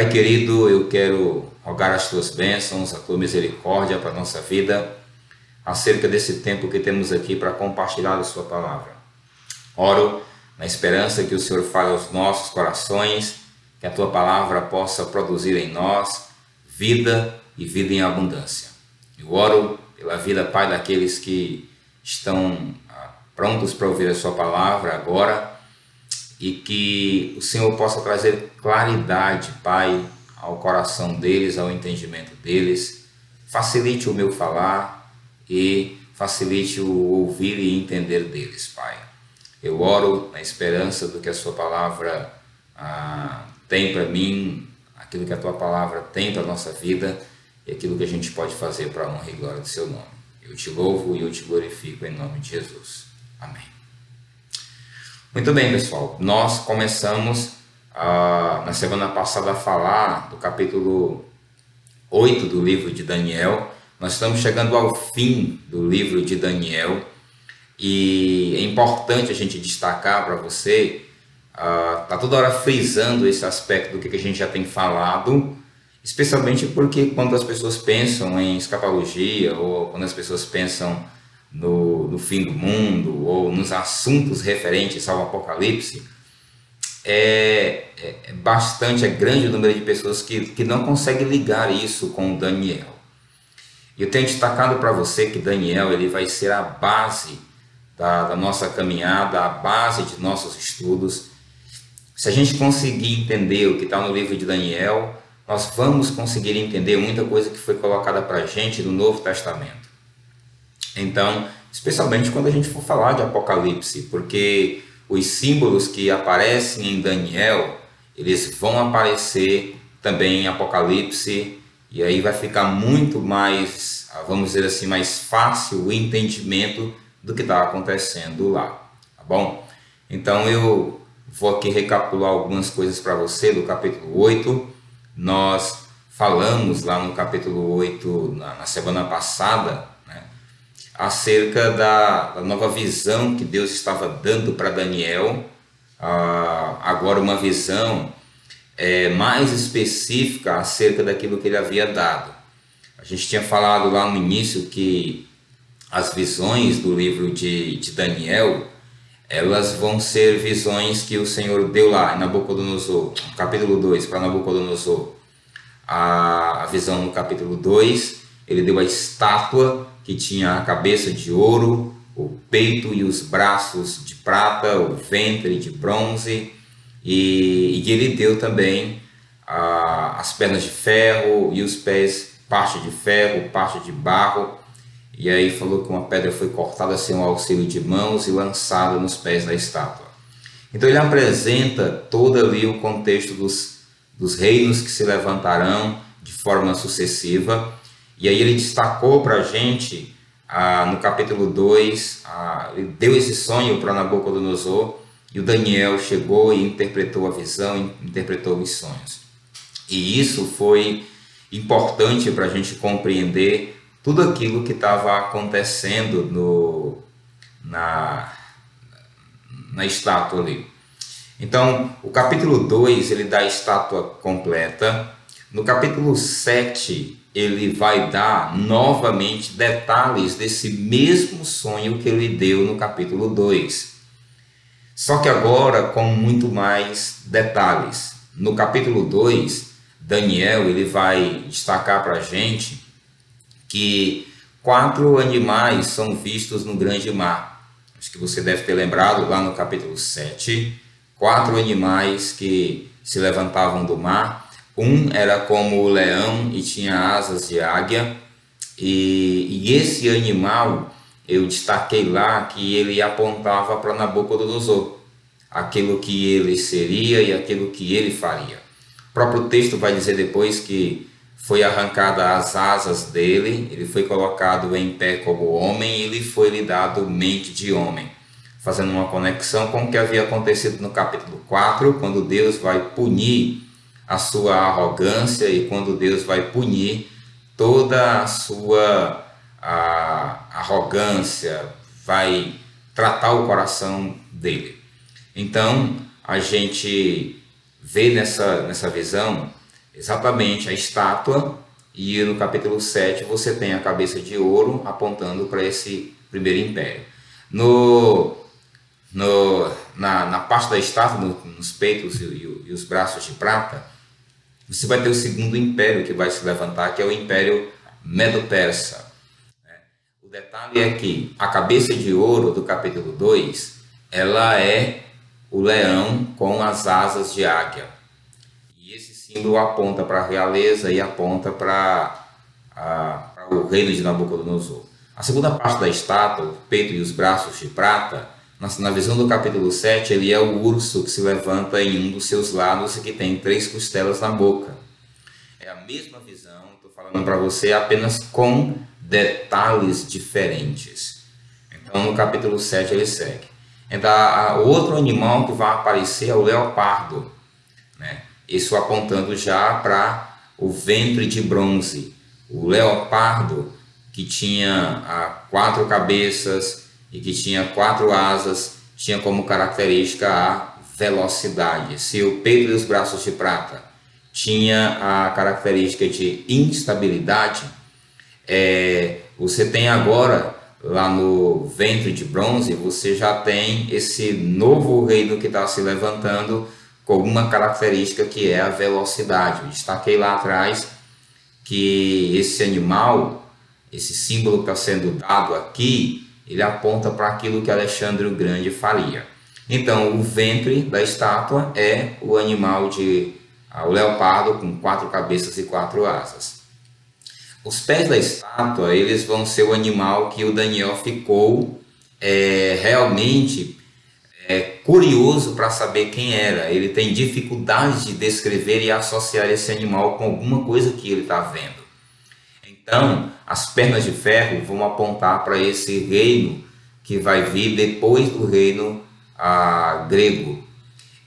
Pai querido, eu quero rogar as tuas bênçãos, a tua misericórdia para a nossa vida, acerca desse tempo que temos aqui para compartilhar a sua palavra. Oro na esperança que o Senhor fale aos nossos corações, que a tua palavra possa produzir em nós vida e vida em abundância. Eu oro pela vida, Pai, daqueles que estão ah, prontos para ouvir a Sua palavra agora e que o Senhor possa trazer claridade, Pai, ao coração deles, ao entendimento deles. Facilite o meu falar e facilite o ouvir e entender deles, Pai. Eu oro na esperança do que a Sua palavra ah, tem para mim, aquilo que a Tua palavra tem para a nossa vida e aquilo que a gente pode fazer para a honra e glória do Seu nome. Eu te louvo e eu te glorifico em nome de Jesus. Amém. Muito bem, pessoal. Nós começamos na semana passada a falar do capítulo 8 do livro de Daniel. Nós estamos chegando ao fim do livro de Daniel e é importante a gente destacar para você, está ah, toda hora frisando esse aspecto do que a gente já tem falado Especialmente porque quando as pessoas pensam em escatologia ou quando as pessoas pensam no, no fim do mundo ou nos assuntos referentes ao Apocalipse, é, é, é bastante, é grande o número de pessoas que, que não conseguem ligar isso com Daniel. Eu tenho destacado para você que Daniel ele vai ser a base da, da nossa caminhada, a base de nossos estudos. Se a gente conseguir entender o que está no livro de Daniel, nós vamos conseguir entender muita coisa que foi colocada para a gente no Novo Testamento. Então, especialmente quando a gente for falar de Apocalipse, porque os símbolos que aparecem em Daniel, eles vão aparecer também em Apocalipse, e aí vai ficar muito mais, vamos dizer assim, mais fácil o entendimento do que está acontecendo lá, tá bom? Então eu vou aqui recapitular algumas coisas para você do capítulo 8 nós falamos lá no capítulo 8, na, na semana passada, acerca da, da, nova visão que Deus estava dando para Daniel, ah, agora uma visão é, mais específica acerca daquilo que ele havia dado. A gente tinha falado lá no início que as visões do livro de, de Daniel elas vão ser visões que o Senhor deu lá em Nabucodonosor, capítulo 2, para Nabucodonosor. A, a visão no capítulo 2, ele deu a estátua que tinha a cabeça de ouro, o peito e os braços de prata, o ventre de bronze, e, e ele deu também as pernas de ferro e os pés, parte de ferro, parte de barro, e aí falou que uma pedra foi cortada sem o auxílio de mãos e lançada nos pés da estátua. Então ele apresenta todo ali o contexto dos, dos reinos que se levantarão de forma sucessiva. E aí ele destacou para a gente, ah, no capítulo 2, ah, ele deu esse sonho para Nabucodonosor, e o Daniel chegou e interpretou a visão, interpretou os sonhos. E isso foi importante para a gente compreender tudo aquilo que estava acontecendo no, na, na estátua ali. Então, o capítulo 2 ele dá a estátua completa. No capítulo 7, ele vai dar novamente detalhes desse mesmo sonho que ele deu no capítulo 2. Só que agora com muito mais detalhes. No capítulo 2, Daniel ele vai destacar para a gente que quatro animais são vistos no grande mar. Acho que você deve ter lembrado lá no capítulo 7, quatro animais que se levantavam do mar. Um era como o leão e tinha asas de águia, e, e esse animal eu destaquei lá que ele apontava para Nabucodonosor, aquilo que ele seria e aquilo que ele faria. O próprio texto vai dizer depois que foi arrancada as asas dele, ele foi colocado em pé como homem e lhe foi lhe dado mente de homem, fazendo uma conexão com o que havia acontecido no capítulo 4, quando Deus vai punir a sua arrogância e quando Deus vai punir toda a sua a, arrogância, vai tratar o coração dele. Então, a gente vê nessa, nessa visão exatamente a estátua, e no capítulo 7 você tem a cabeça de ouro apontando para esse primeiro império. No, no, na, na parte da estátua, no, nos peitos e, e, e os braços de prata, você vai ter o segundo império que vai se levantar, que é o império Medo-Persa. O detalhe é que a cabeça de ouro do capítulo 2, ela é o leão com as asas de águia. E esse símbolo aponta para a realeza e aponta para, para o reino de Nabucodonosor. A segunda parte da estátua, o peito e os braços de prata, na visão do capítulo 7, ele é o urso que se levanta em um dos seus lados e que tem três costelas na boca. É a mesma visão, estou falando para você apenas com detalhes diferentes. Então, no capítulo 7 ele segue. Então, o outro animal que vai aparecer é o leopardo. Né? Isso apontando já para o ventre de bronze. O leopardo, que tinha ah, quatro cabeças, e que tinha quatro asas, tinha como característica a velocidade. Se o peito e os braços de prata tinha a característica de instabilidade, é, você tem agora lá no ventre de bronze, você já tem esse novo reino que está se levantando com uma característica que é a velocidade. Eu destaquei lá atrás que esse animal, esse símbolo que está sendo dado aqui, ele aponta para aquilo que Alexandre o Grande faria. Então, o ventre da estátua é o animal de ah, o leopardo com quatro cabeças e quatro asas. Os pés da estátua, eles vão ser o animal que o Daniel ficou é, realmente é, curioso para saber quem era. Ele tem dificuldade de descrever e associar esse animal com alguma coisa que ele está vendo. Então, as pernas de ferro vão apontar para esse reino que vai vir depois do reino ah, grego.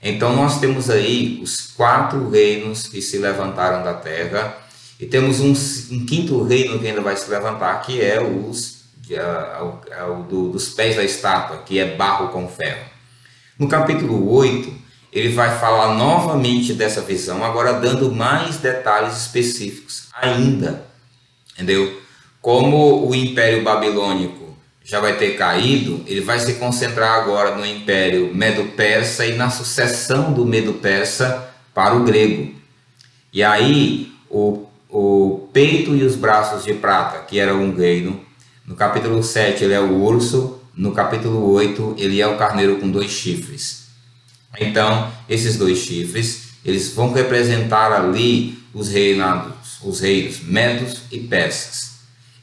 Então, nós temos aí os quatro reinos que se levantaram da terra e temos um, um quinto reino que ainda vai se levantar, que é os ah, é o do, dos pés da estátua, que é barro com ferro. No capítulo 8, ele vai falar novamente dessa visão, agora dando mais detalhes específicos ainda entendeu? Como o Império Babilônico já vai ter caído, ele vai se concentrar agora no Império Medo-Persa e na sucessão do Medo-Persa para o grego. E aí, o, o peito e os braços de prata, que era um reino, no capítulo 7 ele é o urso, no capítulo 8 ele é o carneiro com dois chifres. Então, esses dois chifres, eles vão representar ali os reinados os reis medos e persas.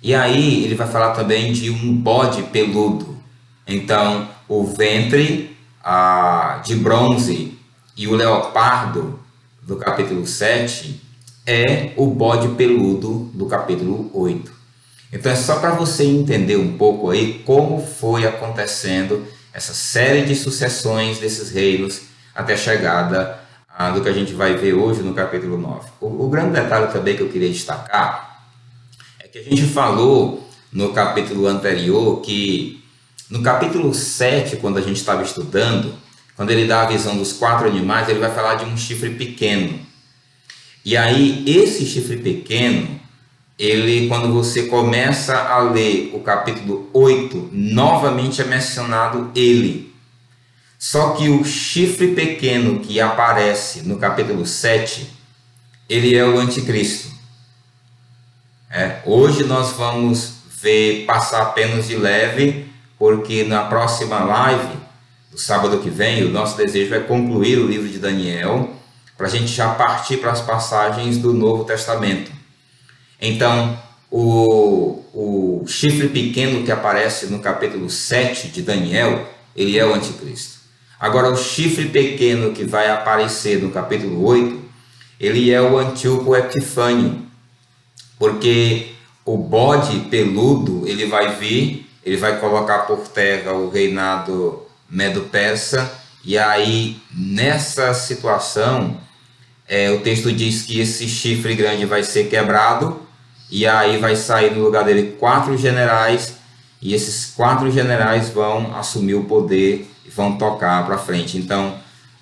E aí ele vai falar também de um bode peludo. Então, o ventre de bronze e o leopardo do capítulo 7 é o bode peludo do capítulo 8. Então é só para você entender um pouco aí como foi acontecendo essa série de sucessões desses reinos até a chegada do que a gente vai ver hoje no capítulo 9. O, o, grande detalhe também que eu queria destacar é que a gente falou no capítulo anterior que no capítulo 7, quando a gente estava estudando, quando ele dá a visão dos quatro animais, ele vai falar de um chifre pequeno. E aí, esse chifre pequeno, ele, quando você começa a ler o capítulo 8, novamente é mencionado ele. Só que o chifre pequeno que aparece no capítulo 7, ele é o anticristo. É, hoje nós vamos ver passar apenas de leve, porque na próxima live, do sábado que vem, o nosso desejo é concluir o livro de Daniel, para a gente já partir para as passagens do Novo Testamento. Então, o, o chifre pequeno que aparece no capítulo 7 de Daniel, ele é o anticristo. Agora, o chifre pequeno que vai aparecer no capítulo 8, ele é o Antíoco Epifânio, porque o bode peludo, ele vai vir, ele vai colocar por terra o reinado medo-persa, e aí, nessa situação, é, o texto diz que esse chifre grande vai ser quebrado, e aí vai sair no lugar dele quatro generais, e esses quatro generais vão assumir o poder vão tocar para frente. Então,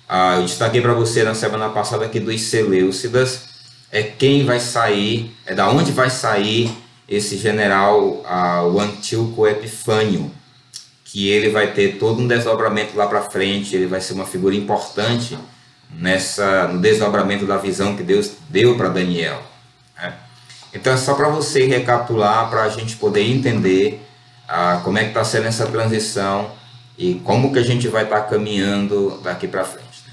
ah, eu destaquei para você na semana passada aqui dos Seleucidas. é quem vai sair, é da onde vai sair esse general, uh, o Antíoco Epifânio, que ele vai ter todo um desdobramento lá para frente, ele vai ser uma figura importante nessa no desdobramento da visão que Deus deu para Daniel. Né? Então é só para você recapitular, para a gente poder entender ah, como é que está sendo essa transição e como que a gente vai estar tá caminhando daqui para frente. Né?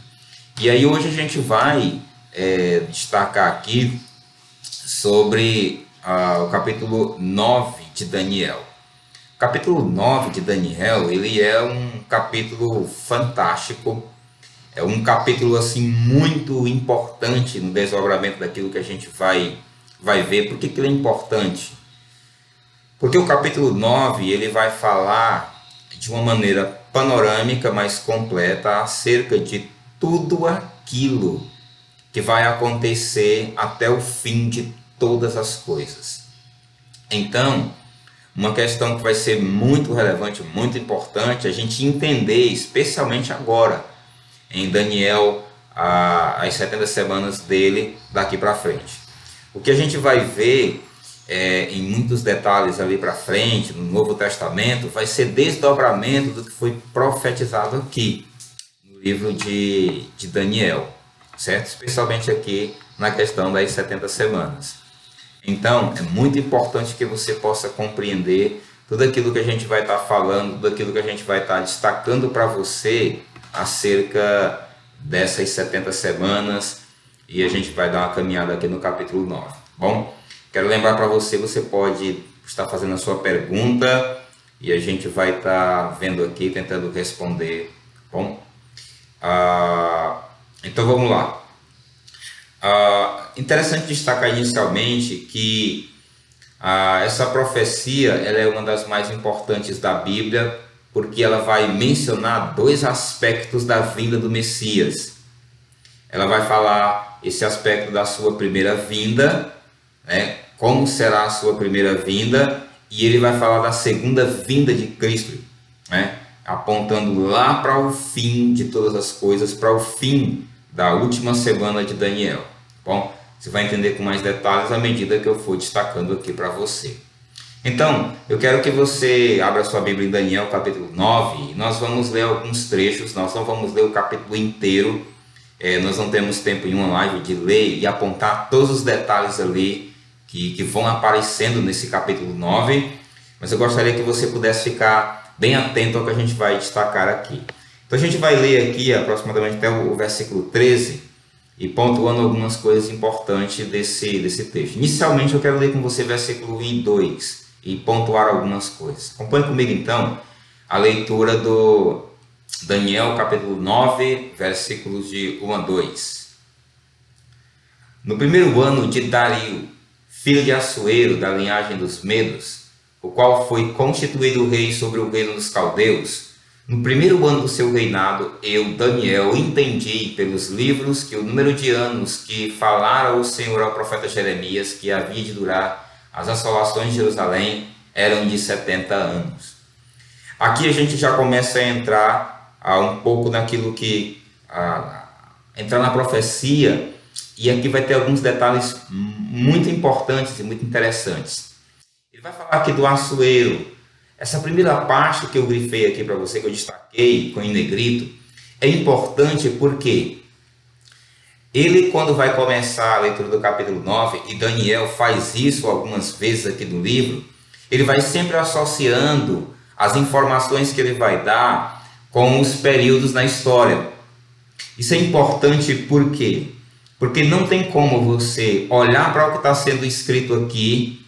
E aí hoje a gente vai é, destacar aqui sobre ah, o capítulo 9 de Daniel. O capítulo 9 de Daniel, ele é um capítulo fantástico, é um capítulo assim muito importante no desdobramento daquilo que a gente vai vai ver. Por que, que ele é importante? Porque o capítulo 9, ele vai falar de uma maneira panorâmica, mais completa acerca de tudo aquilo que vai acontecer até o fim de todas as coisas. Então, uma questão que vai ser muito relevante, muito importante, a gente entender, especialmente agora, em Daniel, as 70 semanas dele daqui para frente. O que a gente vai ver é, em muitos detalhes ali para frente, no Novo Testamento, vai ser desdobramento do que foi profetizado aqui, no livro de, de Daniel, certo? Especialmente aqui na questão das 70 semanas. Então, é muito importante que você possa compreender tudo aquilo que a gente vai estar tá falando, tudo aquilo que a gente vai estar tá destacando para você acerca dessas 70 semanas e a gente vai dar uma caminhada aqui no capítulo 9. Bom, quero lembrar para você, você pode estar fazendo a sua pergunta e a gente vai estar tá vendo aqui, tentando responder. Bom, ah, então vamos lá. Ah, interessante destacar inicialmente que ah, essa profecia ela é uma das mais importantes da Bíblia, porque ela vai mencionar dois aspectos da vinda do Messias. Ela vai falar esse aspecto da sua primeira vinda, né? como será a sua primeira vinda, e ele vai falar da segunda vinda de Cristo, né? apontando lá para o fim de todas as coisas, para o fim da última semana de Daniel. Bom, você vai entender com mais detalhes à medida que eu for destacando aqui para você. Então, eu quero que você abra sua Bíblia em Daniel capítulo 9 e nós vamos ler alguns trechos, nós não vamos ler o capítulo inteiro, é, nós não temos tempo em uma live de ler e apontar todos os detalhes ali que, que vão aparecendo nesse capítulo 9, mas eu gostaria que você pudesse ficar bem atento ao que a gente vai destacar aqui. Então a gente vai ler aqui aproximadamente até o versículo 13 e pontuando algumas coisas importantes desse, desse texto. Inicialmente eu quero ler com você versículo 1 e 2 e pontuar algumas coisas. Acompanhe comigo então a leitura do Daniel capítulo 9, versículos de 1 a 2. No primeiro ano de Dario, filho de Assuero, da linhagem dos Medos, o qual foi constituído rei sobre o reino dos caldeus, no primeiro ano do seu reinado, eu, Daniel, entendi pelos livros que o número de anos que falara o Senhor ao profeta Jeremias que havia de durar as assolações de Jerusalém eram de 70 anos. Aqui a gente já começa a entrar a um pouco naquilo que entrar na profecia e aqui vai ter alguns detalhes muito importantes e muito interessantes. Ele vai falar aqui do açoeiro, essa primeira parte que eu grifei aqui para você, que eu destaquei com em negrito, é importante porque ele, quando vai começar a leitura do capítulo 9, e Daniel faz isso algumas vezes aqui no livro, ele vai sempre associando as informações que ele vai dar com os períodos na história. Isso é importante por quê? Porque não tem como você olhar para o que está sendo escrito aqui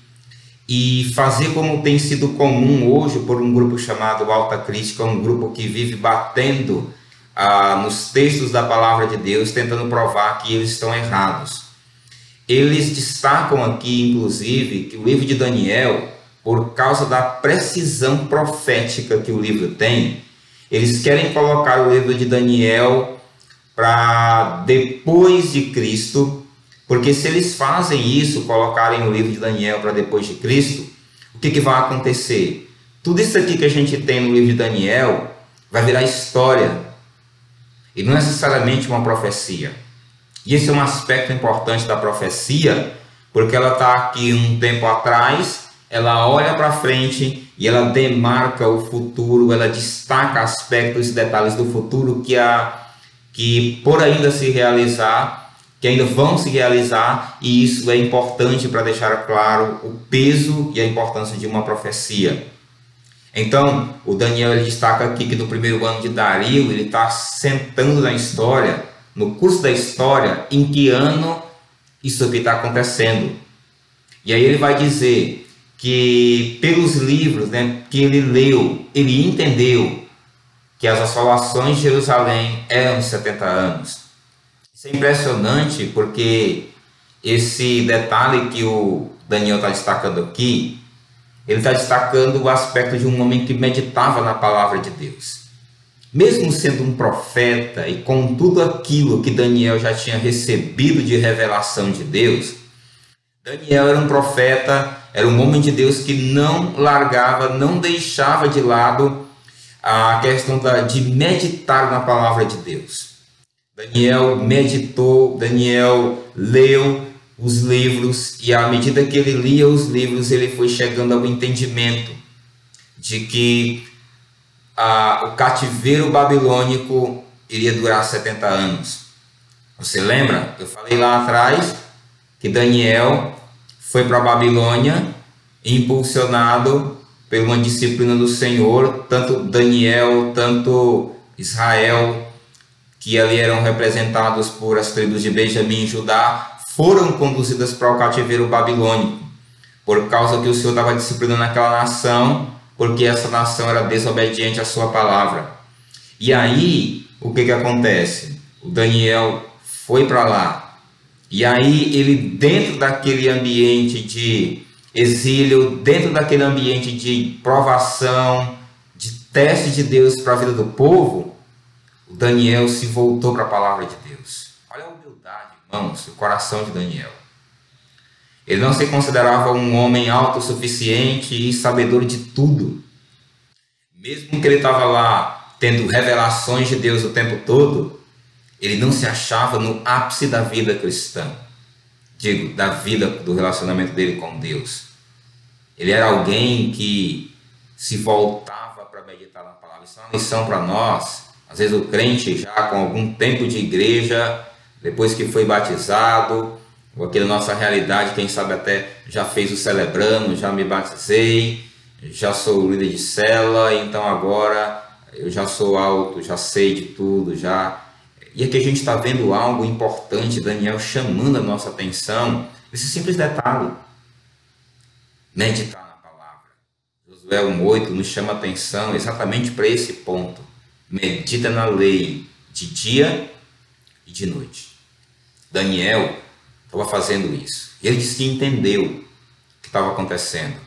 e fazer como tem sido comum hoje por um grupo chamado Alta Crítica, um grupo que vive batendo ah, nos textos da palavra de Deus, tentando provar que eles estão errados. Eles destacam aqui, inclusive, que o livro de Daniel, por causa da precisão profética que o livro tem, eles querem colocar o livro de Daniel para depois de Cristo, porque se eles fazem isso, colocarem o livro de Daniel para depois de Cristo, o que, que vai acontecer? Tudo isso aqui que a gente tem no livro de Daniel vai virar história e não necessariamente uma profecia. E esse é um aspecto importante da profecia, porque ela está aqui um tempo atrás, ela olha para frente e ela demarca o futuro, ela destaca aspectos e detalhes do futuro que, a, que por ainda se realizar, que ainda vão se realizar, e isso é importante para deixar claro o peso e a importância de uma profecia. Então, o Daniel ele destaca aqui que no primeiro ano de Dario, ele está sentando na história, no curso da história, em que ano isso aqui está acontecendo. E aí ele vai dizer que pelos livros né, que ele leu, ele entendeu que as assolações de Jerusalém eram 70 anos. Isso é impressionante porque esse detalhe que o Daniel está destacando aqui, ele está destacando o aspecto de um homem que meditava na palavra de Deus. Mesmo sendo um profeta e com tudo aquilo que Daniel já tinha recebido de revelação de Deus, Daniel era um profeta, era um homem de Deus que não largava, não deixava de lado a questão da, de meditar na palavra de Deus. Daniel meditou, Daniel leu, os livros e à medida que ele lia os livros, ele foi chegando ao entendimento de que a, o cativeiro babilônico iria durar 70 anos. Você lembra? Eu falei lá atrás que Daniel foi para a Babilônia impulsionado por uma disciplina do Senhor, tanto Daniel, tanto Israel, que ali eram representados por as tribos de Benjamim e Judá, foram conduzidas para o cativeiro babilônico, por causa que o Senhor estava disciplinando aquela nação, porque essa nação era desobediente à sua palavra. E aí, o que, que acontece? O Daniel foi para lá. E aí, ele, dentro daquele ambiente de exílio, dentro daquele ambiente de provação, de teste de Deus para a vida do povo, o Daniel se voltou para a palavra de Deus. Olha a humildade Irmãos, o coração de Daniel. Ele não se considerava um homem autossuficiente e sabedor de tudo. Mesmo que ele estava lá tendo revelações de Deus o tempo todo, ele não se achava no ápice da vida cristã. Digo, da vida, do relacionamento dele com Deus. Ele era alguém que se voltava para meditar na palavra. Isso é uma lição para nós. Às vezes o crente já com algum tempo de igreja, depois que foi batizado, ou aqui na nossa realidade, quem sabe até já fez o celebrando, já me batizei, já sou líder de cela, então agora eu já sou alto, já sei de tudo, já. E aqui a gente está vendo algo importante, Daniel chamando a nossa atenção, esse simples detalhe. Meditar na palavra. Josué 1,8 nos chama atenção exatamente para esse ponto. Medita na lei de dia e de noite. Daniel estava fazendo isso. Ele disse que entendeu o que estava acontecendo.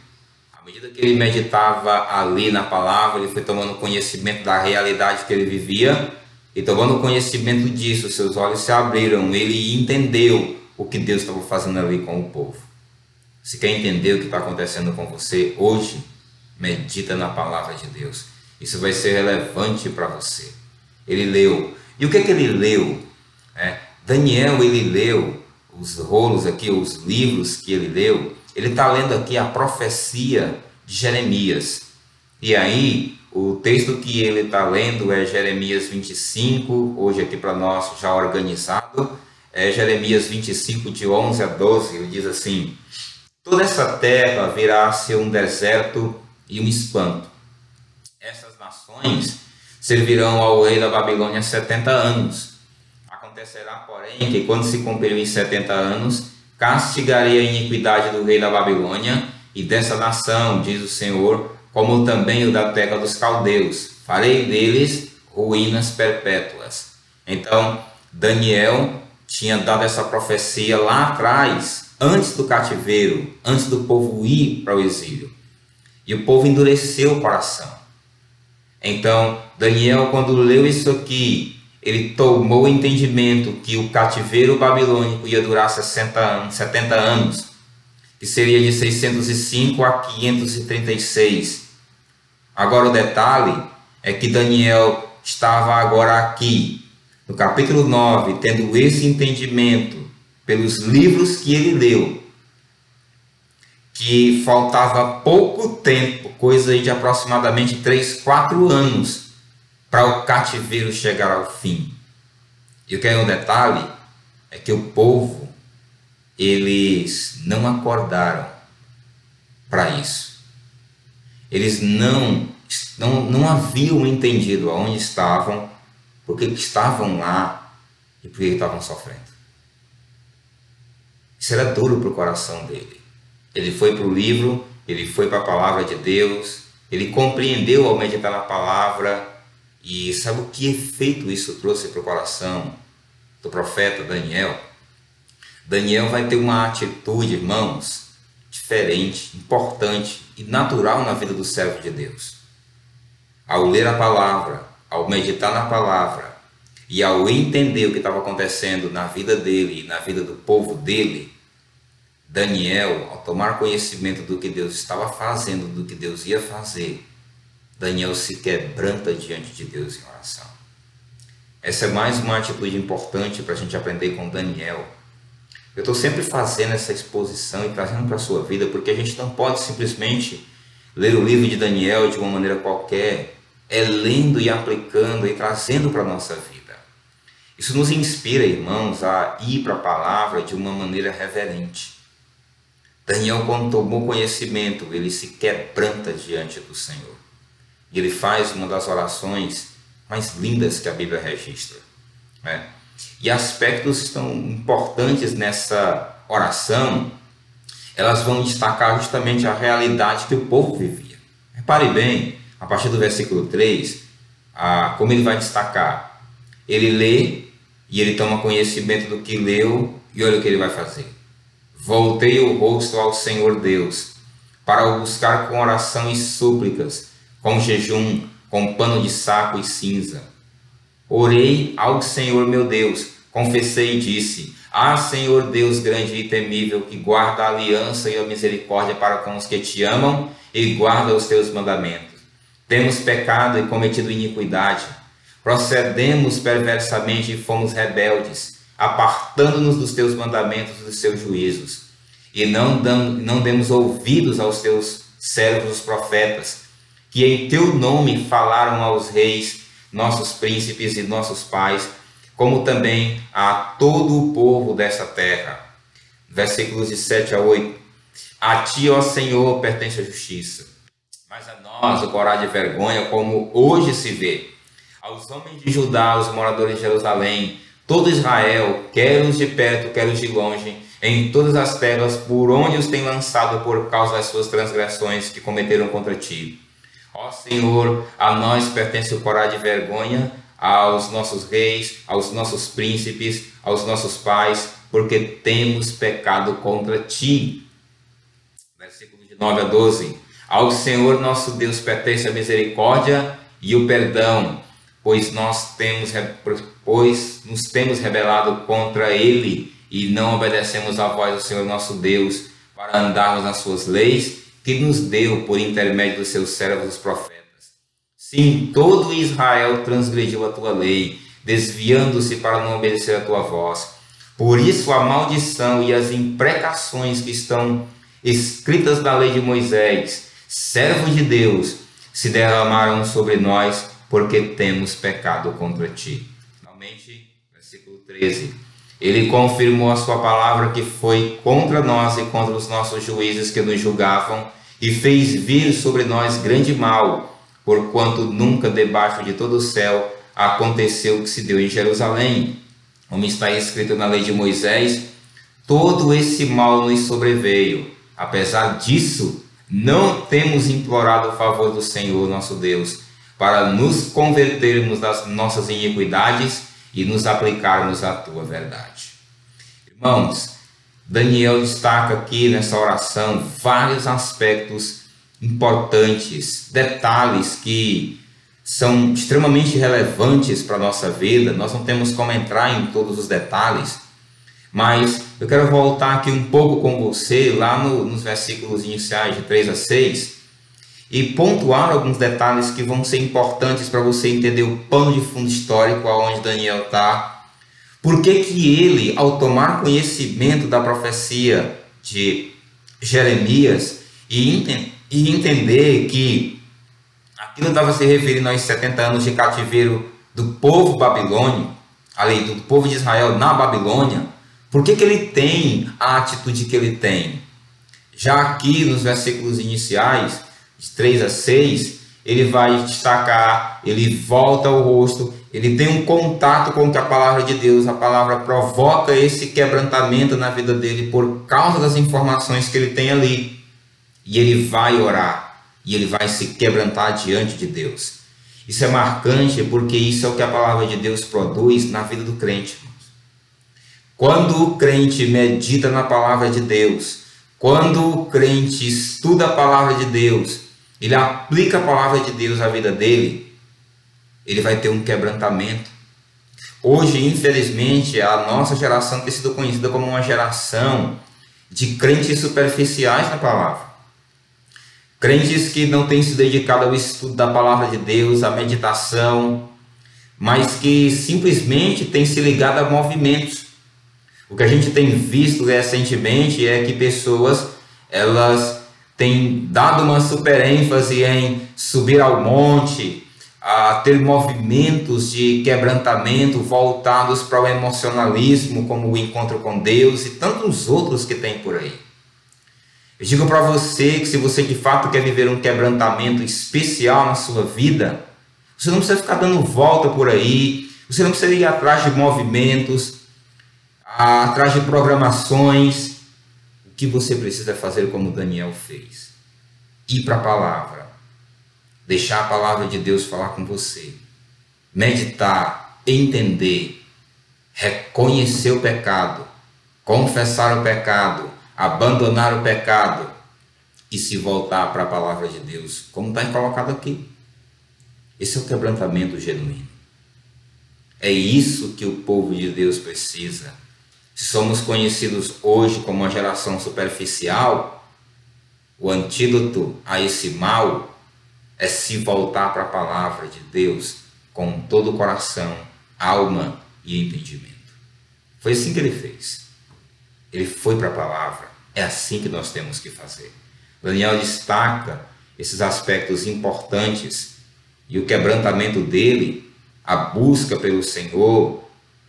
À medida que ele meditava ali na palavra, ele foi tomando conhecimento da realidade que ele vivia. E tomando conhecimento disso, seus olhos se abriram. Ele entendeu o que Deus estava fazendo ali com o povo. Se quer entender o que está acontecendo com você hoje, medita na palavra de Deus. Isso vai ser relevante para você. Ele leu. E o que, é que ele leu? É, Daniel, ele leu os rolos aqui, os livros que ele leu, ele está lendo aqui a profecia de Jeremias. E aí, o texto que ele está lendo é Jeremias 25, hoje aqui para nós já organizado, é Jeremias 25, de 11 a 12, ele diz assim: Toda essa terra virá a ser um deserto e um espanto. Essas nações servirão ao rei da Babilônia 70 anos Acontecerá, porém, que quando se cumprirem 70 anos, castigarei a iniquidade do rei da Babilônia e dessa nação, diz o Senhor, como também o da terra dos caldeus. Farei deles ruínas perpétuas. Então, Daniel tinha dado essa profecia lá atrás, antes do cativeiro, antes do povo ir para o exílio. E o povo endureceu o coração. Então, Daniel, quando leu isso aqui, ele tomou o entendimento que o cativeiro babilônico ia durar 60 anos, 70 anos, que seria de 605 a 536. Agora o detalhe é que Daniel estava agora aqui, no capítulo 9, tendo esse entendimento pelos livros que ele leu, que faltava pouco tempo, coisa de aproximadamente 3, 4 anos, para o cativeiro chegar ao fim. E o que é um detalhe é que o povo eles não acordaram para isso. Eles não, não, não haviam entendido aonde estavam, por que estavam lá e por que estavam sofrendo. Isso era duro para o coração dele. Ele foi para o livro, ele foi para a palavra de Deus, ele compreendeu ao meditar na palavra e sabe o que efeito isso trouxe para o coração do profeta Daniel? Daniel vai ter uma atitude, irmãos, diferente, importante e natural na vida do servo de Deus. Ao ler a palavra, ao meditar na palavra e ao entender o que estava acontecendo na vida dele e na vida do povo dele, Daniel, ao tomar conhecimento do que Deus estava fazendo, do que Deus ia fazer, Daniel se quebranta diante de Deus em oração. Essa é mais uma atitude importante para a gente aprender com Daniel eu estou sempre fazendo essa exposição e trazendo para a sua vida, porque a gente não pode simplesmente ler o livro de Daniel de uma maneira qualquer, é lendo e aplicando e trazendo para a nossa vida. Isso nos inspira, irmãos, a ir para a palavra de uma maneira reverente. Daniel, quando tomou conhecimento, ele se quebranta diante do Senhor. E ele faz uma das orações mais lindas que a Bíblia registra. Né? e aspectos tão importantes nessa oração, elas vão destacar justamente a realidade que o povo vivia. Repare bem, a partir do versículo 3, a, como ele vai destacar. Ele lê e ele toma conhecimento do que leu e olha o que ele vai fazer. Voltei o rosto ao Senhor Deus, para o buscar com oração e súplicas, com jejum, com pano de saco e cinza Orei ao Senhor meu Deus, confessei e disse: Ah, Senhor Deus grande e temível, que guarda a aliança e a misericórdia para com os que te amam e guarda os teus mandamentos. Temos pecado e cometido iniquidade. Procedemos perversamente e fomos rebeldes, apartando-nos dos teus mandamentos e dos teus juízos. E não, damos, não demos ouvidos aos teus servos, os profetas, que em teu nome falaram aos reis nossos príncipes e nossos pais, como também a todo o povo dessa terra. Versículos de 7 a 8. A ti, ó Senhor, pertence a justiça, mas a nós o corar de vergonha, como hoje se vê. Aos homens de Judá, os moradores de Jerusalém, todo Israel, quer os de perto, quer os de longe, em todas as terras por onde os tem lançado por causa das suas transgressões que cometeram contra ti. Ó Senhor, a nós pertence o corar de vergonha, aos nossos reis, aos nossos príncipes, aos nossos pais, porque temos pecado contra ti. Versículo de 9 a 12. Ao Senhor nosso Deus pertence a misericórdia e o perdão, pois nós temos pois nos temos rebelado contra ele e não obedecemos à voz do Senhor nosso Deus para andarmos nas suas leis que nos deu por intermédio dos seus servos os profetas. Sim, todo Israel transgrediu a tua lei, desviando-se para não obedecer a tua voz. Por isso a maldição e as imprecações que estão escritas na lei de Moisés, servo de Deus, se derramaram sobre nós, porque temos pecado contra ti. Finalmente, versículo 13. Ele confirmou a sua palavra que foi contra nós e contra os nossos juízes que nos julgavam e fez vir sobre nós grande mal, porquanto nunca debaixo de todo o céu aconteceu o que se deu em Jerusalém. Como está escrito na lei de Moisés, todo esse mal nos sobreveio. Apesar disso, não temos implorado o favor do Senhor nosso Deus, para nos convertermos das nossas iniquidades e nos aplicarmos à tua verdade. Irmãos, Daniel destaca aqui nessa oração vários aspectos importantes, detalhes que são extremamente relevantes para a nossa vida. Nós não temos como entrar em todos os detalhes, mas eu quero voltar aqui um pouco com você lá no, nos versículos iniciais de 3 a 6 e pontuar alguns detalhes que vão ser importantes para você entender o pano de fundo histórico aonde Daniel está. Por que, que ele, ao tomar conhecimento da profecia de Jeremias e, e entender que aquilo estava se referindo aos 70 anos de cativeiro do povo babilônico, ali do povo de Israel na Babilônia, por que, que ele tem a atitude que ele tem? Já aqui nos versículos iniciais, de 3 a 6, ele vai destacar, ele volta o rosto, ele tem um contato com a palavra de Deus, a palavra provoca esse quebrantamento na vida dele por causa das informações que ele tem ali. E ele vai orar, e ele vai se quebrantar diante de Deus. Isso é marcante porque isso é o que a palavra de Deus produz na vida do crente. Quando o crente medita na palavra de Deus, quando o crente estuda a palavra de Deus, ele aplica a palavra de Deus à vida dele, ele vai ter um quebrantamento. Hoje, infelizmente, a nossa geração tem sido conhecida como uma geração de crentes superficiais na palavra. Crentes que não têm se dedicado ao estudo da palavra de Deus, à meditação, mas que simplesmente têm se ligado a movimentos. O que a gente tem visto recentemente é que pessoas elas têm dado uma super ênfase em subir ao monte, a ter movimentos de quebrantamento voltados para o emocionalismo, como o encontro com Deus e tantos outros que tem por aí. Eu digo para você que se você de fato quer viver um quebrantamento especial na sua vida, você não precisa ficar dando volta por aí, você não precisa ir atrás de movimentos, atrás de programações. Que você precisa fazer como Daniel fez? Ir para a palavra, deixar a palavra de Deus falar com você, meditar, entender, reconhecer o pecado, confessar o pecado, abandonar o pecado e se voltar para a palavra de Deus, como está colocado aqui. Esse é o quebrantamento genuíno. É isso que o povo de Deus precisa. Se somos conhecidos hoje como uma geração superficial, o antídoto a esse mal é se voltar para a palavra de Deus com todo o coração, alma e entendimento. Foi assim que ele fez. Ele foi para a palavra. É assim que nós temos que fazer. Daniel destaca esses aspectos importantes e o quebrantamento dele, a busca pelo Senhor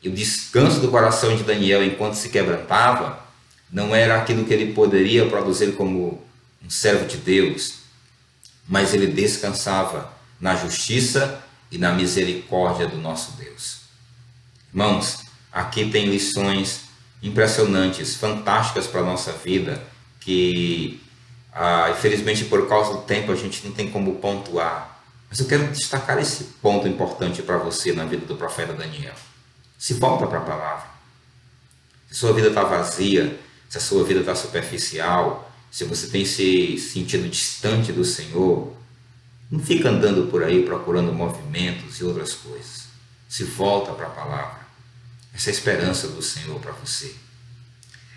e o descanso do coração de Daniel enquanto se quebrantava, não era aquilo que ele poderia produzir como um servo de Deus, mas ele descansava na justiça e na misericórdia do nosso Deus. Irmãos, aqui tem lições impressionantes, fantásticas para a nossa vida, que ah, infelizmente por causa do tempo a gente não tem como pontuar. Mas eu quero destacar esse ponto importante para você na vida do profeta Daniel. Se volta para a palavra. Se a sua vida está vazia, se a sua vida está superficial, se você tem se sentido distante do Senhor, não fica andando por aí procurando movimentos e outras coisas. Se volta para a palavra essa esperança do Senhor para você.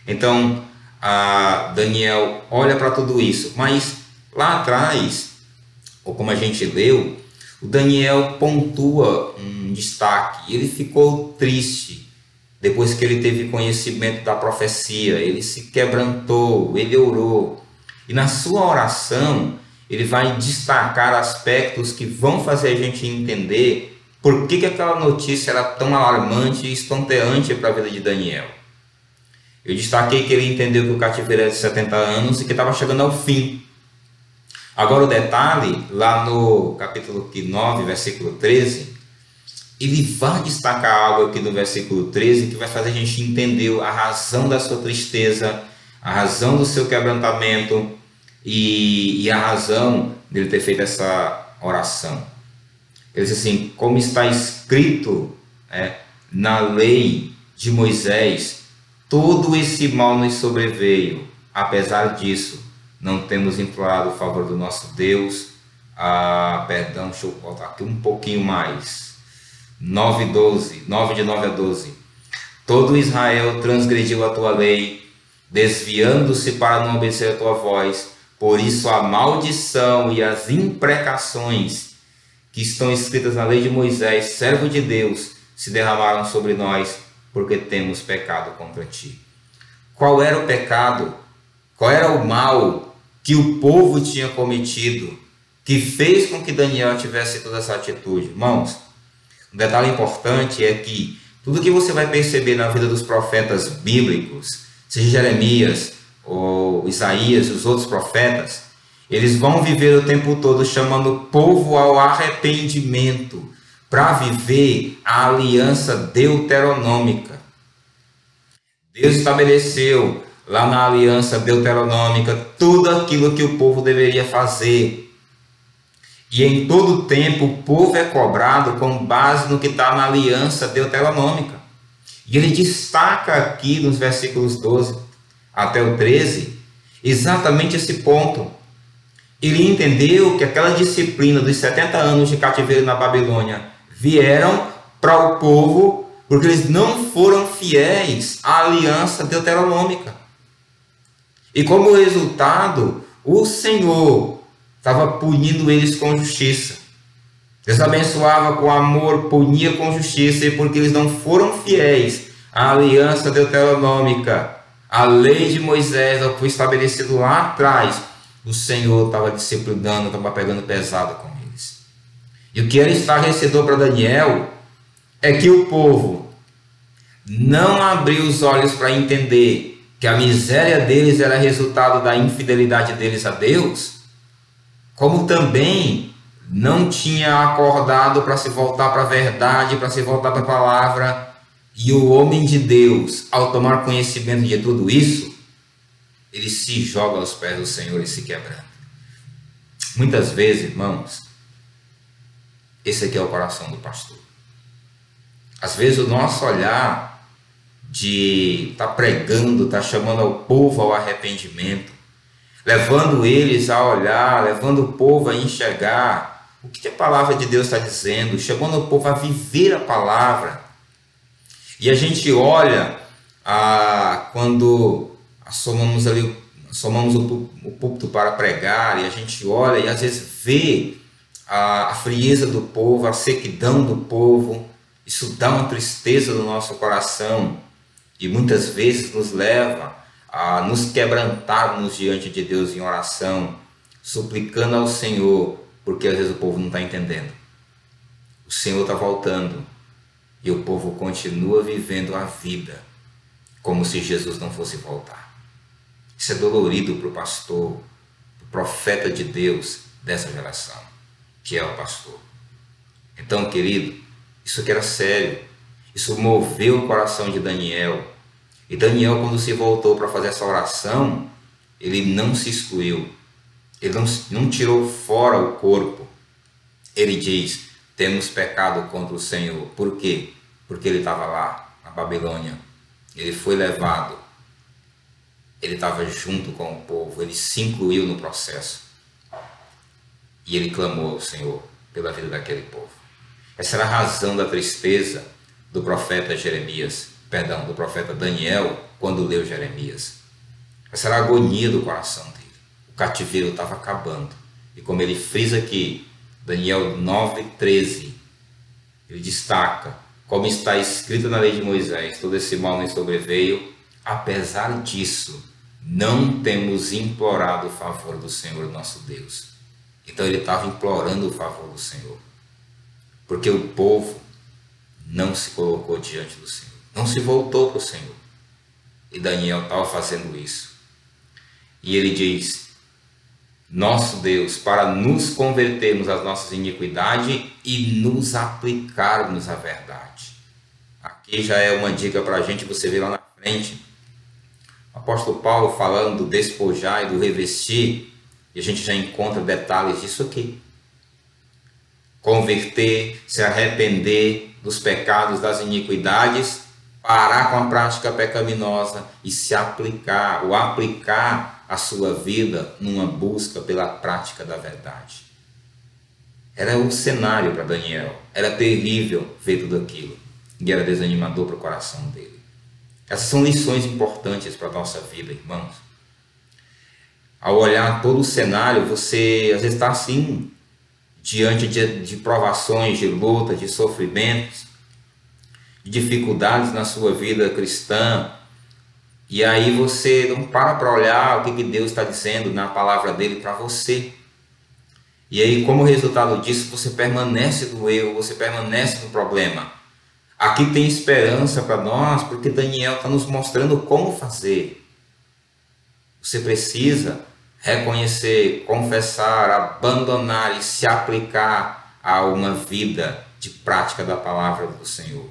Então, a Daniel olha para tudo isso, mas lá atrás, ou como a gente leu, o Daniel pontua um destaque. Ele ficou triste depois que ele teve conhecimento da profecia, ele se quebrantou, ele orou. E na sua oração, ele vai destacar aspectos que vão fazer a gente entender por que, que aquela notícia era tão alarmante e estonteante para a vida de Daniel? Eu destaquei que ele entendeu que o cativeiro era de 70 anos e que estava chegando ao fim. Agora o detalhe, lá no capítulo 9, versículo 13, ele vai destacar algo aqui no versículo 13 que vai fazer a gente entender a razão da sua tristeza, a razão do seu quebrantamento e, e a razão dele ter feito essa oração. Ele diz assim: como está escrito é, na lei de Moisés, todo esse mal nos sobreveio. Apesar disso, não temos implorado o favor do nosso Deus. Ah, perdão, deixa eu botar aqui um pouquinho mais. 9, 12, 9 de 9 a 12. Todo Israel transgrediu a tua lei, desviando-se para não obedecer a tua voz, Por isso a maldição e as imprecações que estão escritas na lei de Moisés, servo de Deus, se derramaram sobre nós, porque temos pecado contra ti. Qual era o pecado? Qual era o mal que o povo tinha cometido, que fez com que Daniel tivesse toda essa atitude? Irmãos, um detalhe importante é que tudo que você vai perceber na vida dos profetas bíblicos, seja Jeremias ou Isaías os outros profetas, eles vão viver o tempo todo chamando o povo ao arrependimento para viver a aliança deuteronômica. Deus estabeleceu lá na aliança deuteronômica tudo aquilo que o povo deveria fazer. E em todo tempo o povo é cobrado com base no que está na aliança deuteronômica. E ele destaca aqui nos versículos 12 até o 13 exatamente esse ponto. Ele entendeu que aquela disciplina dos 70 anos de cativeiro na Babilônia vieram para o povo porque eles não foram fiéis à aliança deuteronômica. E como resultado, o Senhor estava punindo eles com justiça. Deus abençoava com amor, punia com justiça, e porque eles não foram fiéis à aliança deuteronômica, a lei de Moisés, que foi estabelecido lá atrás, o Senhor estava disciplinando, estava pegando pesado com eles. E o que era estarrecedor para Daniel é que o povo não abriu os olhos para entender que a miséria deles era resultado da infidelidade deles a Deus, como também não tinha acordado para se voltar para a verdade, para se voltar para a palavra, e o homem de Deus, ao tomar conhecimento de tudo isso, ele se joga aos pés do Senhor e se quebrando. Muitas vezes, irmãos, esse aqui é o coração do pastor. Às vezes o nosso olhar de estar tá pregando, estar tá chamando o povo ao arrependimento, levando eles a olhar, levando o povo a enxergar o que a palavra de Deus está dizendo, chamando o povo a viver a palavra. E a gente olha a, quando assomamos ali, assomamos o, o púlpito para pregar, e a gente olha e às vezes vê a, a frieza do povo, a sequidão do povo, isso dá uma tristeza no nosso coração e muitas vezes nos leva a nos quebrantarmos diante de Deus em oração, suplicando ao Senhor, porque às vezes o povo não está entendendo. O Senhor está voltando e o povo continua vivendo a vida como se Jesus não fosse voltar. Isso é dolorido para o pastor, o profeta de Deus dessa geração, que é o pastor. Então, querido, isso aqui era sério. Isso moveu o coração de Daniel. E Daniel, quando se voltou para fazer essa oração, ele não se excluiu. Ele não, não tirou fora o corpo. Ele diz: temos pecado contra o Senhor. Por quê? Porque ele estava lá, na Babilônia. Ele foi levado. Ele estava junto com o povo. Ele se incluiu no processo. E ele clamou ao Senhor pela vida daquele povo. Essa era a razão da tristeza do profeta Jeremias, perdão, do profeta Daniel, quando leu Jeremias. Essa era a agonia do coração dele. O cativeiro estava acabando. E como ele frisa aqui, Daniel 9:13, ele destaca, como está escrito na lei de Moisés, todo esse mal me sobreveio, apesar disso, não temos implorado o favor do Senhor nosso Deus. Então ele estava implorando o favor do Senhor. Porque o povo não se colocou diante do Senhor, não se voltou para o Senhor. E Daniel estava fazendo isso. E ele diz: Nosso Deus, para nos convertermos às nossas iniquidades e nos aplicarmos à verdade. Aqui já é uma dica para a gente, você vê lá na frente. O apóstolo Paulo falando do despojar e do revestir, e a gente já encontra detalhes disso aqui. Converter, se arrepender, dos pecados, das iniquidades, parar com a prática pecaminosa e se aplicar, ou aplicar a sua vida numa busca pela prática da verdade. Era um cenário para Daniel, era terrível ver tudo aquilo e era desanimador para o coração dele. Essas são lições importantes para a nossa vida, irmãos. ao olhar todo o cenário, você às vezes está assim, diante de, de provações, de lutas, de sofrimentos, de dificuldades na sua vida cristã, e aí você não para para olhar o que, que Deus está dizendo na palavra dele para você. E aí, como resultado disso, você permanece no erro, você permanece no problema. Aqui tem esperança para nós, porque Daniel está nos mostrando como fazer. Você precisa reconhecer, confessar, abandonar e se aplicar a uma vida de prática da palavra do Senhor.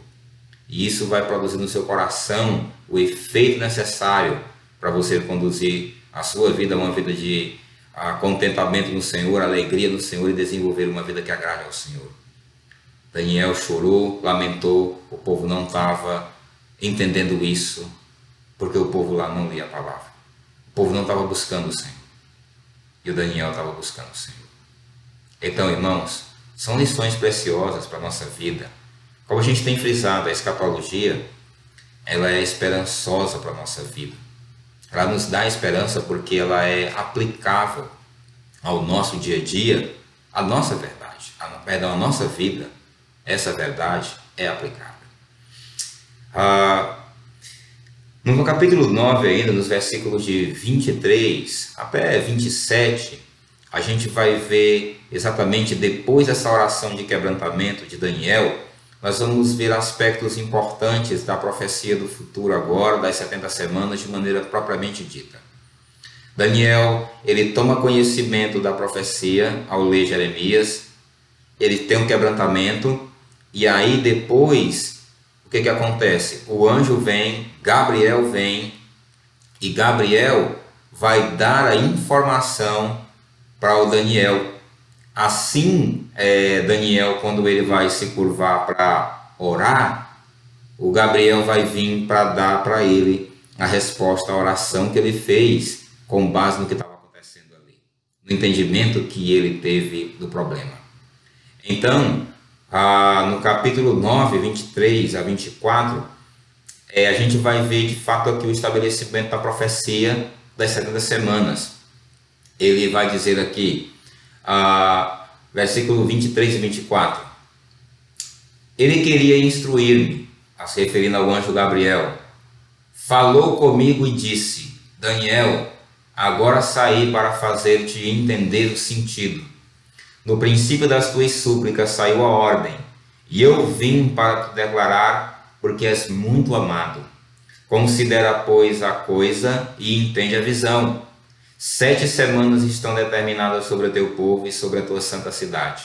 E isso vai produzir no seu coração o efeito necessário para você conduzir a sua vida uma vida de a contentamento no Senhor, alegria no Senhor e desenvolver uma vida que agrade ao Senhor. Daniel chorou, lamentou, o povo não estava entendendo isso, porque o povo lá não lia a palavra. O povo não estava buscando o Senhor. E o Daniel estava buscando o Senhor. Então, irmãos, são lições preciosas para a nossa vida. Como a gente tem frisado, a escatologia, ela é esperançosa para a nossa vida. Ela nos dá esperança porque ela é aplicável ao nosso dia a dia, a nossa verdade, a, perdão, a nossa vida. Essa verdade é aplicável. Ah, no capítulo 9, ainda, nos versículos de 23 até 27, a gente vai ver exatamente depois dessa oração de quebrantamento de Daniel, nós vamos ver aspectos importantes da profecia do futuro agora, das 70 semanas, de maneira propriamente dita. Daniel, ele toma conhecimento da profecia ao ler Jeremias, ele tem um quebrantamento, e aí depois, que, que acontece? O anjo vem, Gabriel vem, e Gabriel vai dar a informação para o Daniel Assim, é, Daniel, quando ele vai se curvar para orar, o Gabriel vai vir para dar para ele a resposta à oração que ele fez com base no que estava acontecendo ali, no entendimento que ele teve do problema. Então, ah, no capítulo 9, 23 a 24, é, a gente vai ver de fato aqui o estabelecimento da profecia das 70 semanas. Ele vai dizer aqui: ah, versículo 23 e 24. Ele queria instruir-me, a se referindo ao anjo Gabriel. Falou comigo e disse: Daniel, agora saí para fazer-te entender o sentido. No princípio das tuas súplicas saiu a ordem, e eu vim para te declarar, porque és muito amado. Considera, pois, a coisa e entende a visão. Sete semanas estão determinadas sobre o teu povo e sobre a tua santa cidade,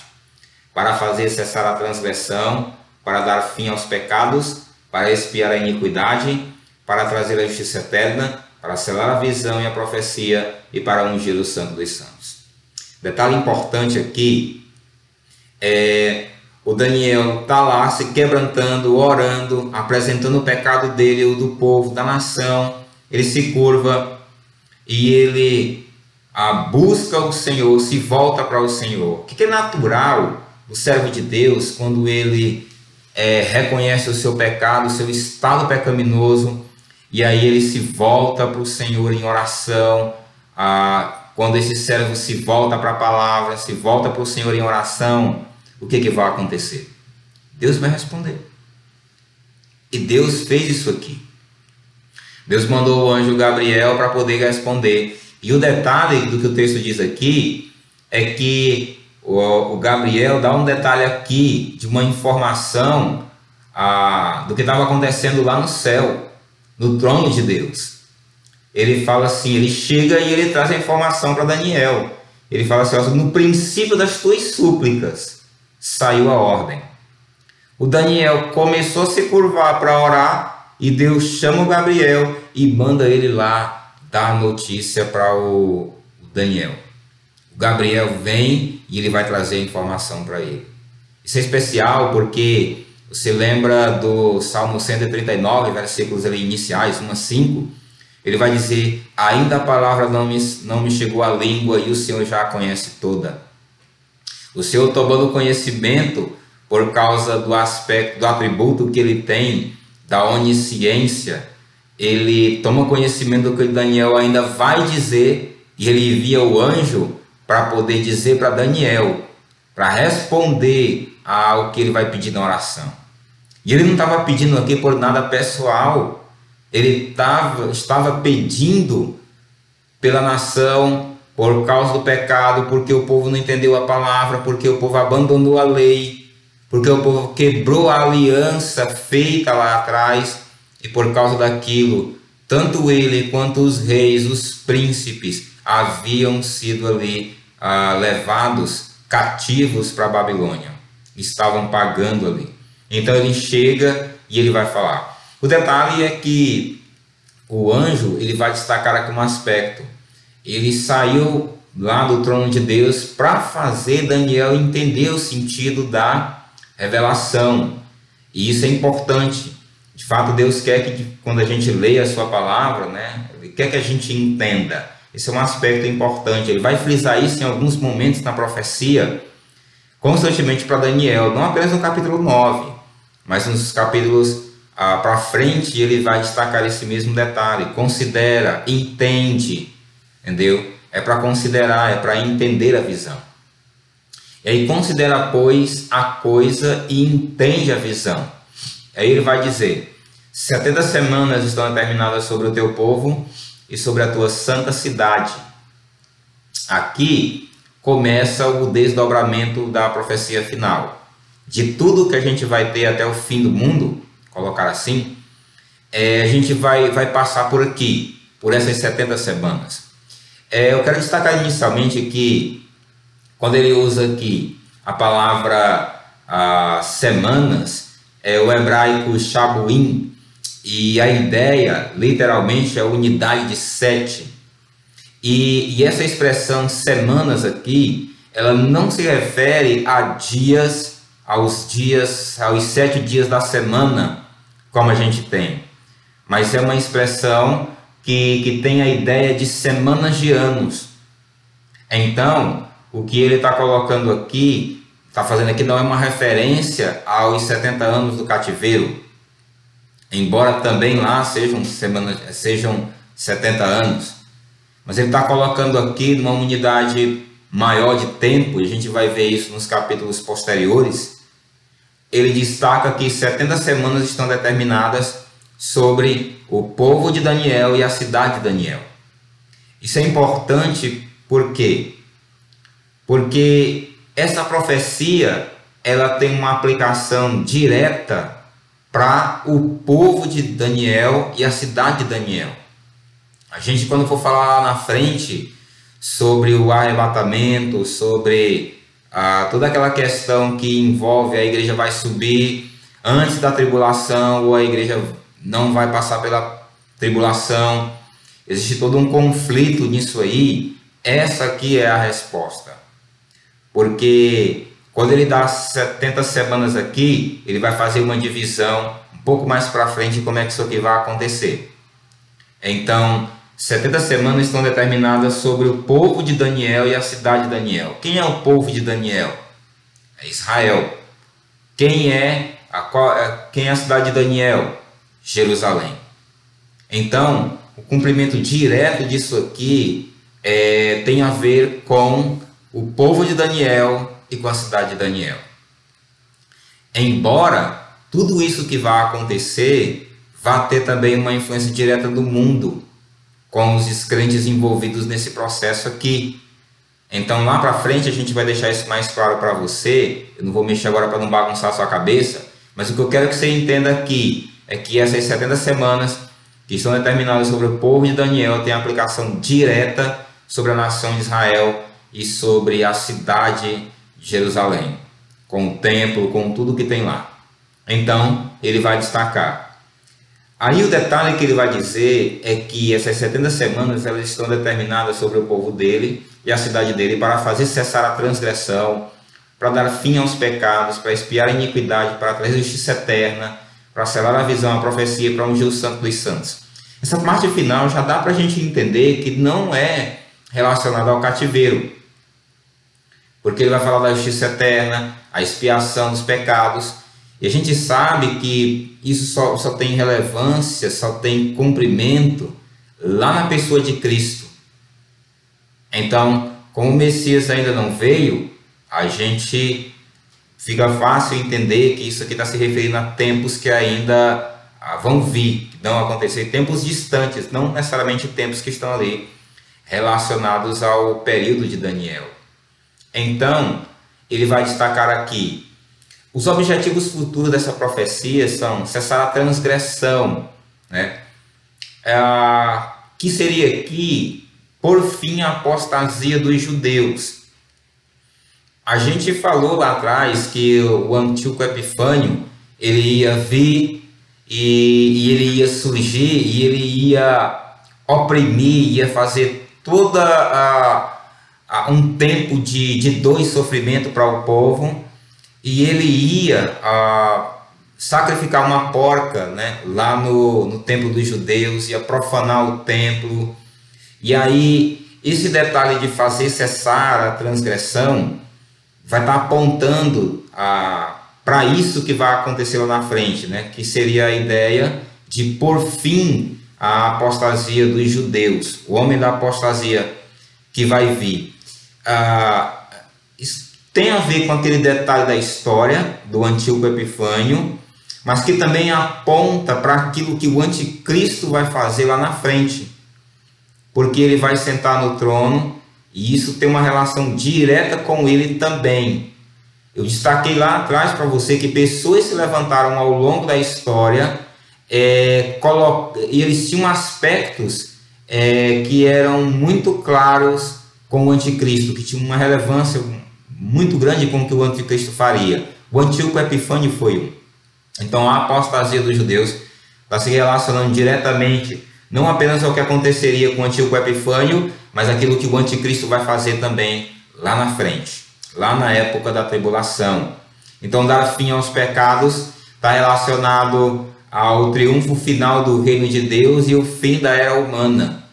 para fazer cessar a transgressão, para dar fim aos pecados, para expiar a iniquidade, para trazer a justiça eterna, para selar a visão e a profecia e para ungir o santo dos santos. Detalhe importante aqui é o Daniel está lá se quebrantando, orando, apresentando o pecado dele, o do povo, da nação. Ele se curva, e ele a busca o Senhor, se volta para o Senhor. O que é natural o servo de Deus quando ele é, reconhece o seu pecado, o seu estado pecaminoso, e aí ele se volta para o Senhor em oração. Ah, quando esse servo se volta para a palavra, se volta para o Senhor em oração, o que, que vai acontecer? Deus vai responder. E Deus fez isso aqui. Deus mandou o anjo Gabriel para poder responder. E o detalhe do que o texto diz aqui é que o, Gabriel dá um detalhe aqui de uma informação a, do que estava acontecendo lá no céu, no trono de Deus. Ele fala assim, ele chega e ele traz a informação para Daniel. Ele fala assim, no princípio das tuas súplicas saiu a ordem. O Daniel começou a se curvar para orar e Deus chama o Gabriel e manda ele lá dar notícia para o Daniel. O Gabriel vem e ele vai trazer a informação para ele. Isso é especial porque você lembra do Salmo 139, versículos iniciais, 1 a 5, ele vai dizer: Ainda a palavra não me, não me chegou à língua e o Senhor já a conhece toda. O Senhor tomando conhecimento por causa do aspecto, do atributo que ele tem da onisciência, ele toma conhecimento do que Daniel ainda vai dizer e ele envia o anjo para poder dizer para Daniel, para responder ao que ele vai pedir na oração. E ele não estava pedindo aqui por nada pessoal, ele tava, estava pedindo pela nação, por causa do pecado, porque o povo não entendeu a palavra, porque o povo abandonou a lei, porque o povo quebrou a aliança feita lá atrás, e por causa daquilo, tanto ele quanto os reis, os príncipes, haviam sido ali ah, levados cativos para a Babilônia, estavam pagando ali. Então ele chega e ele vai falar. O detalhe é que o anjo ele vai destacar aqui um aspecto. Ele saiu lá do trono de Deus para fazer Daniel entender o sentido da revelação. E isso é importante. De fato, Deus quer que quando a gente leia a sua palavra, né, ele quer que a gente entenda. Esse é um aspecto importante. Ele vai frisar isso em alguns momentos na profecia, constantemente para Daniel, não apenas no capítulo 9, mas nos capítulos ah, para frente ele vai destacar esse mesmo detalhe. Considera, entende, entendeu? É para considerar, é para entender a visão. E aí considera, pois, a coisa e entende a visão. Aí ele vai dizer: 70 semanas estão determinadas sobre o teu povo e sobre a tua santa cidade. Aqui começa o desdobramento da profecia final de tudo que a gente vai ter até o fim do mundo, colocar assim, é, a gente vai, vai passar por aqui, por essas 70 semanas. É, eu quero destacar inicialmente que, quando ele usa aqui a palavra a, semanas, é o hebraico shabuim, e a ideia, literalmente, é unidade de sete. E, e essa expressão semanas aqui, ela não se refere a dias aos dias, aos sete dias da semana, como a gente tem. Mas é uma expressão que, que tem a ideia de semanas de anos. Então, o que ele está colocando aqui, está fazendo aqui, não é uma referência aos 70 anos do cativeiro, embora também lá sejam, semanas, sejam 70 anos. Mas ele está colocando aqui numa unidade maior de tempo, e a gente vai ver isso nos capítulos posteriores, ele destaca que 70 semanas estão determinadas sobre o povo de Daniel e a cidade de Daniel. Isso é importante por quê? Porque essa profecia ela tem uma aplicação direta para o povo de Daniel e a cidade de Daniel. A gente quando for falar lá na frente sobre o arrebatamento, sobre ah, toda aquela questão que envolve a igreja vai subir antes da tribulação ou a igreja não vai passar pela tribulação. Existe todo um conflito nisso aí. Essa aqui é a resposta. Porque quando ele dá 70 semanas aqui, ele vai fazer uma divisão um pouco mais para frente como é que isso aqui vai acontecer. Então, 70 semanas estão determinadas sobre o povo de Daniel e a cidade de Daniel. Quem é o povo de Daniel? É Israel. Quem é a, é, quem é a cidade de Daniel? Jerusalém. Então, o cumprimento direto disso aqui é, tem a ver com o povo de Daniel e com a cidade de Daniel. Embora tudo isso que vai acontecer vá ter também uma influência direta do mundo com os descrentes envolvidos nesse processo aqui. Então lá para frente a gente vai deixar isso mais claro para você. Eu não vou mexer agora para não bagunçar a sua cabeça, mas o que eu quero que você entenda aqui é que essas 70 semanas que estão determinadas sobre o povo de Daniel têm aplicação direta sobre a nação de Israel e sobre a cidade de Jerusalém, com o templo, com tudo que tem lá. Então, ele vai destacar Aí o detalhe que ele vai dizer é que essas 70 semanas elas estão determinadas sobre o povo dele e a cidade dele para fazer cessar a transgressão, para dar fim aos pecados, para expiar a iniquidade, para trazer justiça eterna, para selar a visão, a profecia, para ungir o santo dos santos. Essa parte final já dá para a gente entender que não é relacionada ao cativeiro, porque ele vai falar da justiça eterna, a expiação dos pecados, e a gente sabe que isso só, só tem relevância, só tem cumprimento lá na pessoa de Cristo. Então, como o Messias ainda não veio, a gente fica fácil entender que isso aqui está se referindo a tempos que ainda ah, vão vir, que vão acontecer, tempos distantes, não necessariamente tempos que estão ali relacionados ao período de Daniel. Então, ele vai destacar aqui os objetivos futuros dessa profecia são cessar a transgressão, né? É, que seria aqui, por fim, a apostasia dos judeus. A gente falou lá atrás que o Antíoco Epifânio ele ia vir e, e ele ia surgir e ele ia oprimir, ia fazer toda a, a um tempo de, de dor e sofrimento para o povo e ele ia a, sacrificar uma porca né, lá no, no templo dos judeus, ia profanar o templo. E aí, esse detalhe de fazer cessar a transgressão vai estar apontando para isso que vai acontecer lá na frente, né, que seria a ideia de por fim a apostasia dos judeus, o homem da apostasia que vai vir. Ah, tem a ver com aquele detalhe da história do antigo Epifânio, mas que também aponta para aquilo que o anticristo vai fazer lá na frente. Porque ele vai sentar no trono e isso tem uma relação direta com ele também. Eu destaquei lá atrás para você que pessoas se levantaram ao longo da história é, e eles tinham aspectos é, que eram muito claros com o anticristo, que tinham uma relevância muito grande com o que o anticristo faria. O antigo Epifânio foi um. Então a apostasia dos judeus está se relacionando diretamente não apenas ao que aconteceria com o antigo Epifânio, mas aquilo que o anticristo vai fazer também lá na frente, lá na época da tribulação. Então dar fim aos pecados está relacionado ao triunfo final do reino de Deus e o fim da era humana.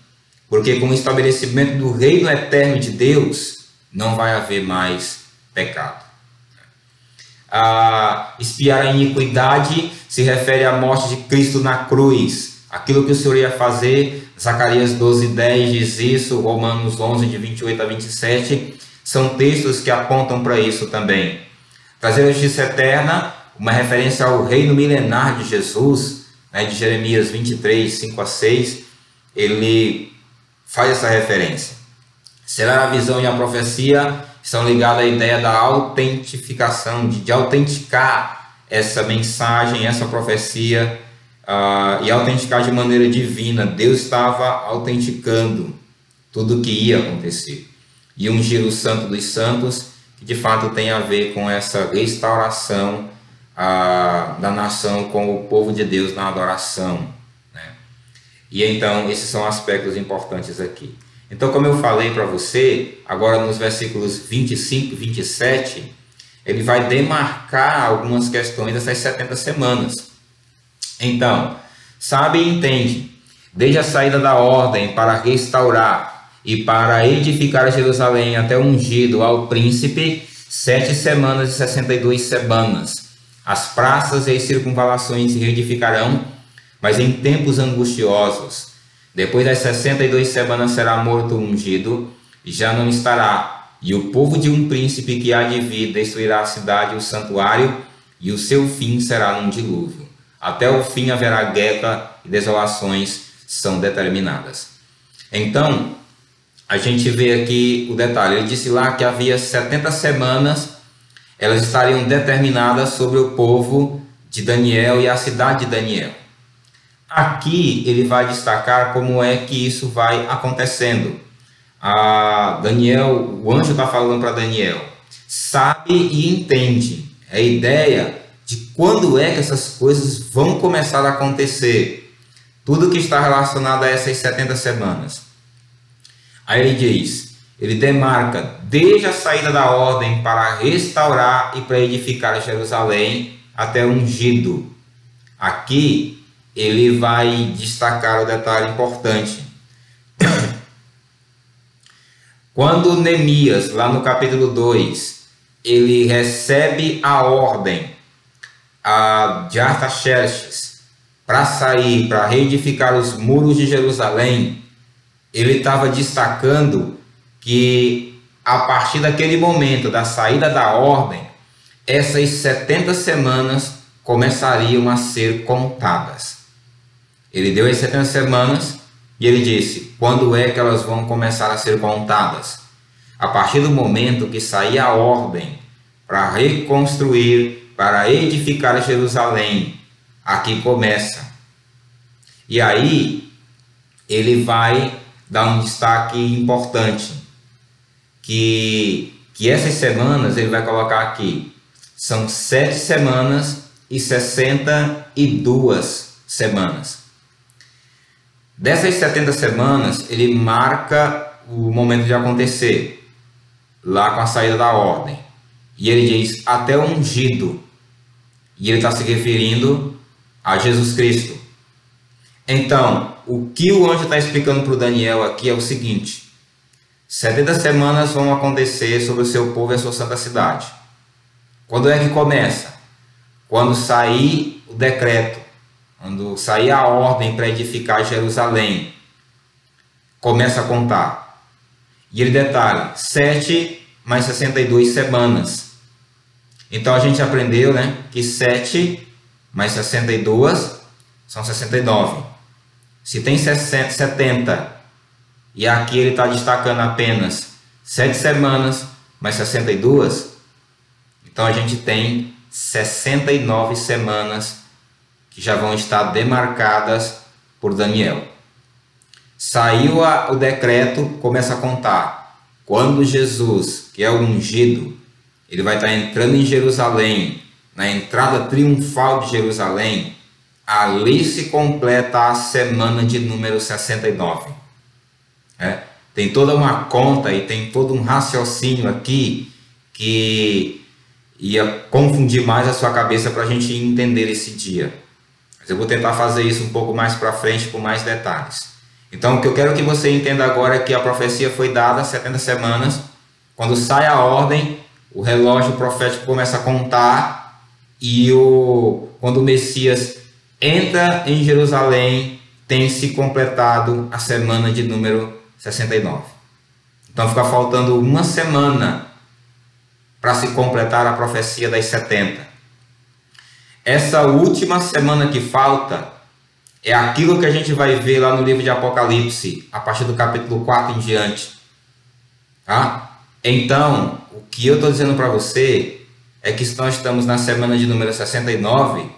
Porque com o estabelecimento do reino eterno de Deus, não vai haver mais pecado. A espiar a iniquidade se refere à morte de Cristo na cruz. Aquilo que o Senhor ia fazer, Zacarias 12, 10 diz isso, Romanos 11, de 28 a 27, são textos que apontam para isso também. Trazer a justiça eterna, uma referência ao reino milenar de Jesus, né, de Jeremias 23, 5 a 6, ele faz essa referência. Será a visão e a profecia estão ligadas à ideia da autentificação, de, de autenticar essa mensagem, essa profecia uh, e autenticar de maneira divina. Deus estava autenticando tudo o que ia acontecer. E ungir o Santo dos Santos, que de fato tem a ver com essa restauração uh, da nação com o povo de Deus na adoração. Né? E então, esses são aspectos importantes aqui. Então, como eu falei para você, agora nos versículos 25 e 27, ele vai demarcar algumas questões dessas 70 semanas. Então, sabe e entende, desde a saída da ordem para restaurar e para edificar Jerusalém até o ungido ao príncipe, sete semanas e sessenta e duas semanas. As praças e as circunvalações se reedificarão, mas em tempos angustiosos depois das 62 semanas será morto o ungido, e já não estará. E o povo de um príncipe que há de vir destruirá a cidade e o santuário, e o seu fim será num dilúvio. Até o fim haverá guerra e desolações são determinadas. Então, a gente vê aqui o detalhe. Ele disse lá que havia 70 semanas, elas estariam determinadas sobre o povo de Daniel e a cidade de Daniel. Aqui ele vai destacar como é que isso vai acontecendo. A Daniel, o anjo está falando para Daniel, sabe e entende a ideia de quando é que essas coisas vão começar a acontecer. Tudo que está relacionado a essas 70 semanas. Aí ele diz, ele demarca desde a saída da ordem para restaurar e para edificar Jerusalém até ungido. Aqui ele vai destacar o detalhe importante. Quando Neemias, lá no capítulo 2, ele recebe a ordem a, de Artaxerxes para sair, para reedificar os muros de Jerusalém, ele estava destacando que a partir daquele momento da saída da ordem, essas 70 semanas começariam a ser contadas. Ele deu as 70 semanas e ele disse: quando é que elas vão começar a ser contadas? A partir do momento que sair a ordem para reconstruir, para edificar Jerusalém, aqui começa. E aí ele vai dar um destaque importante, que, que essas semanas ele vai colocar aqui, são sete semanas e sessenta e duas semanas. Dessas 70 semanas, ele marca o momento de acontecer, lá com a saída da ordem. E ele diz até ungido. E ele está se referindo a Jesus Cristo. Então, o que o anjo está explicando para o Daniel aqui é o seguinte: 70 semanas vão acontecer sobre o seu povo e a sua santa cidade. Quando é que começa? Quando sair o decreto quando sair a ordem para edificar Jerusalém, começa a contar. E ele detalha: 7 mais 62 semanas. Então a gente aprendeu né, que 7 mais 62 são 69. Se tem 70 e aqui ele está destacando apenas 7 semanas mais 62, então a gente tem 69 semanas que já vão estar demarcadas por Daniel. Saiu a, o decreto, começa a contar. Quando Jesus, que é o ungido, ele vai estar entrando em Jerusalém, na entrada triunfal de Jerusalém, ali se completa a semana de número 69. É? Tem toda uma conta e tem todo um raciocínio aqui que ia confundir mais a sua cabeça para a gente entender esse dia. Mas eu vou tentar fazer isso um pouco mais para frente com mais detalhes. Então, o que eu quero que você entenda agora é que a profecia foi dada 70 semanas. Quando sai a ordem, o relógio profético começa a contar e o, quando o Messias entra em Jerusalém, tem se completado a semana de número 69. Então fica faltando uma semana para se completar a profecia das 70. Essa última semana que falta é aquilo que a gente vai ver lá no livro de Apocalipse, a partir do capítulo 4 em diante. Tá? Então, o que eu estou dizendo para você é que nós estamos na semana de número 69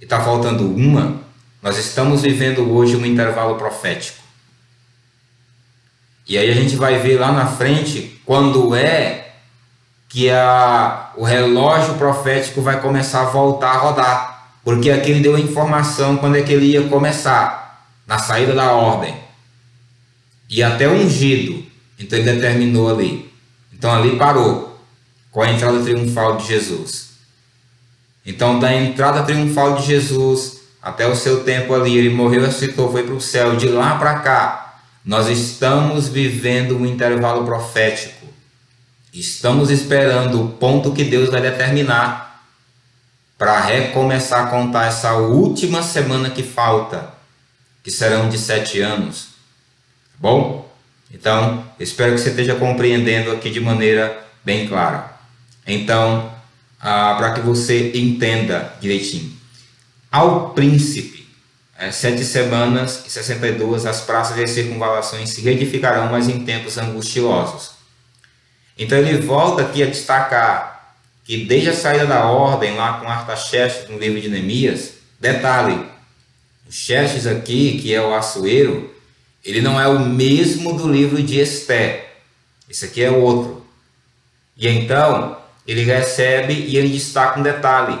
e está faltando uma, nós estamos vivendo hoje um intervalo profético. E aí a gente vai ver lá na frente quando é que a, o relógio profético vai começar a voltar a rodar, porque aqui ele deu a informação quando é que ele ia começar, na saída da ordem, e até ungido, então ele determinou ali. Então ali parou, com a entrada triunfal de Jesus. Então da entrada triunfal de Jesus até o seu tempo ali, ele morreu, ressuscitou, foi para o céu, de lá para cá, nós estamos vivendo um intervalo profético Estamos esperando o ponto que Deus vai determinar para recomeçar a contar essa última semana que falta, que serão de sete anos. Tá bom? Então, espero que você esteja compreendendo aqui de maneira bem clara. Então, ah, para que você entenda direitinho. Ao príncipe, é, sete semanas e sessenta e duas, as praças e as circunvalações se reedificarão, mas em tempos angustiosos. Então ele volta aqui a destacar que desde a saída da ordem lá com Artaxerxes no livro de Neemias, detalhe, o Xerxes aqui, que é o Açoeiro, ele não é o mesmo do livro de Esté. Esse aqui é outro. E então ele recebe e ele destaca um detalhe,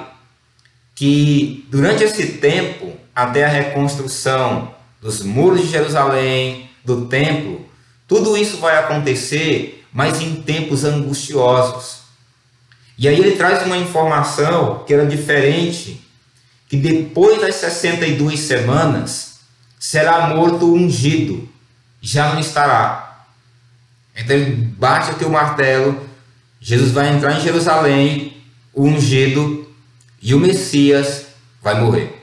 que durante esse tempo, até a reconstrução dos muros de Jerusalém, do templo, tudo isso vai acontecer mas em tempos angustiosos. E aí ele traz uma informação que era diferente, que depois das 62 semanas será morto ungido, já não estará. Então ele bate o martelo, Jesus vai entrar em Jerusalém, o ungido e o Messias vai morrer.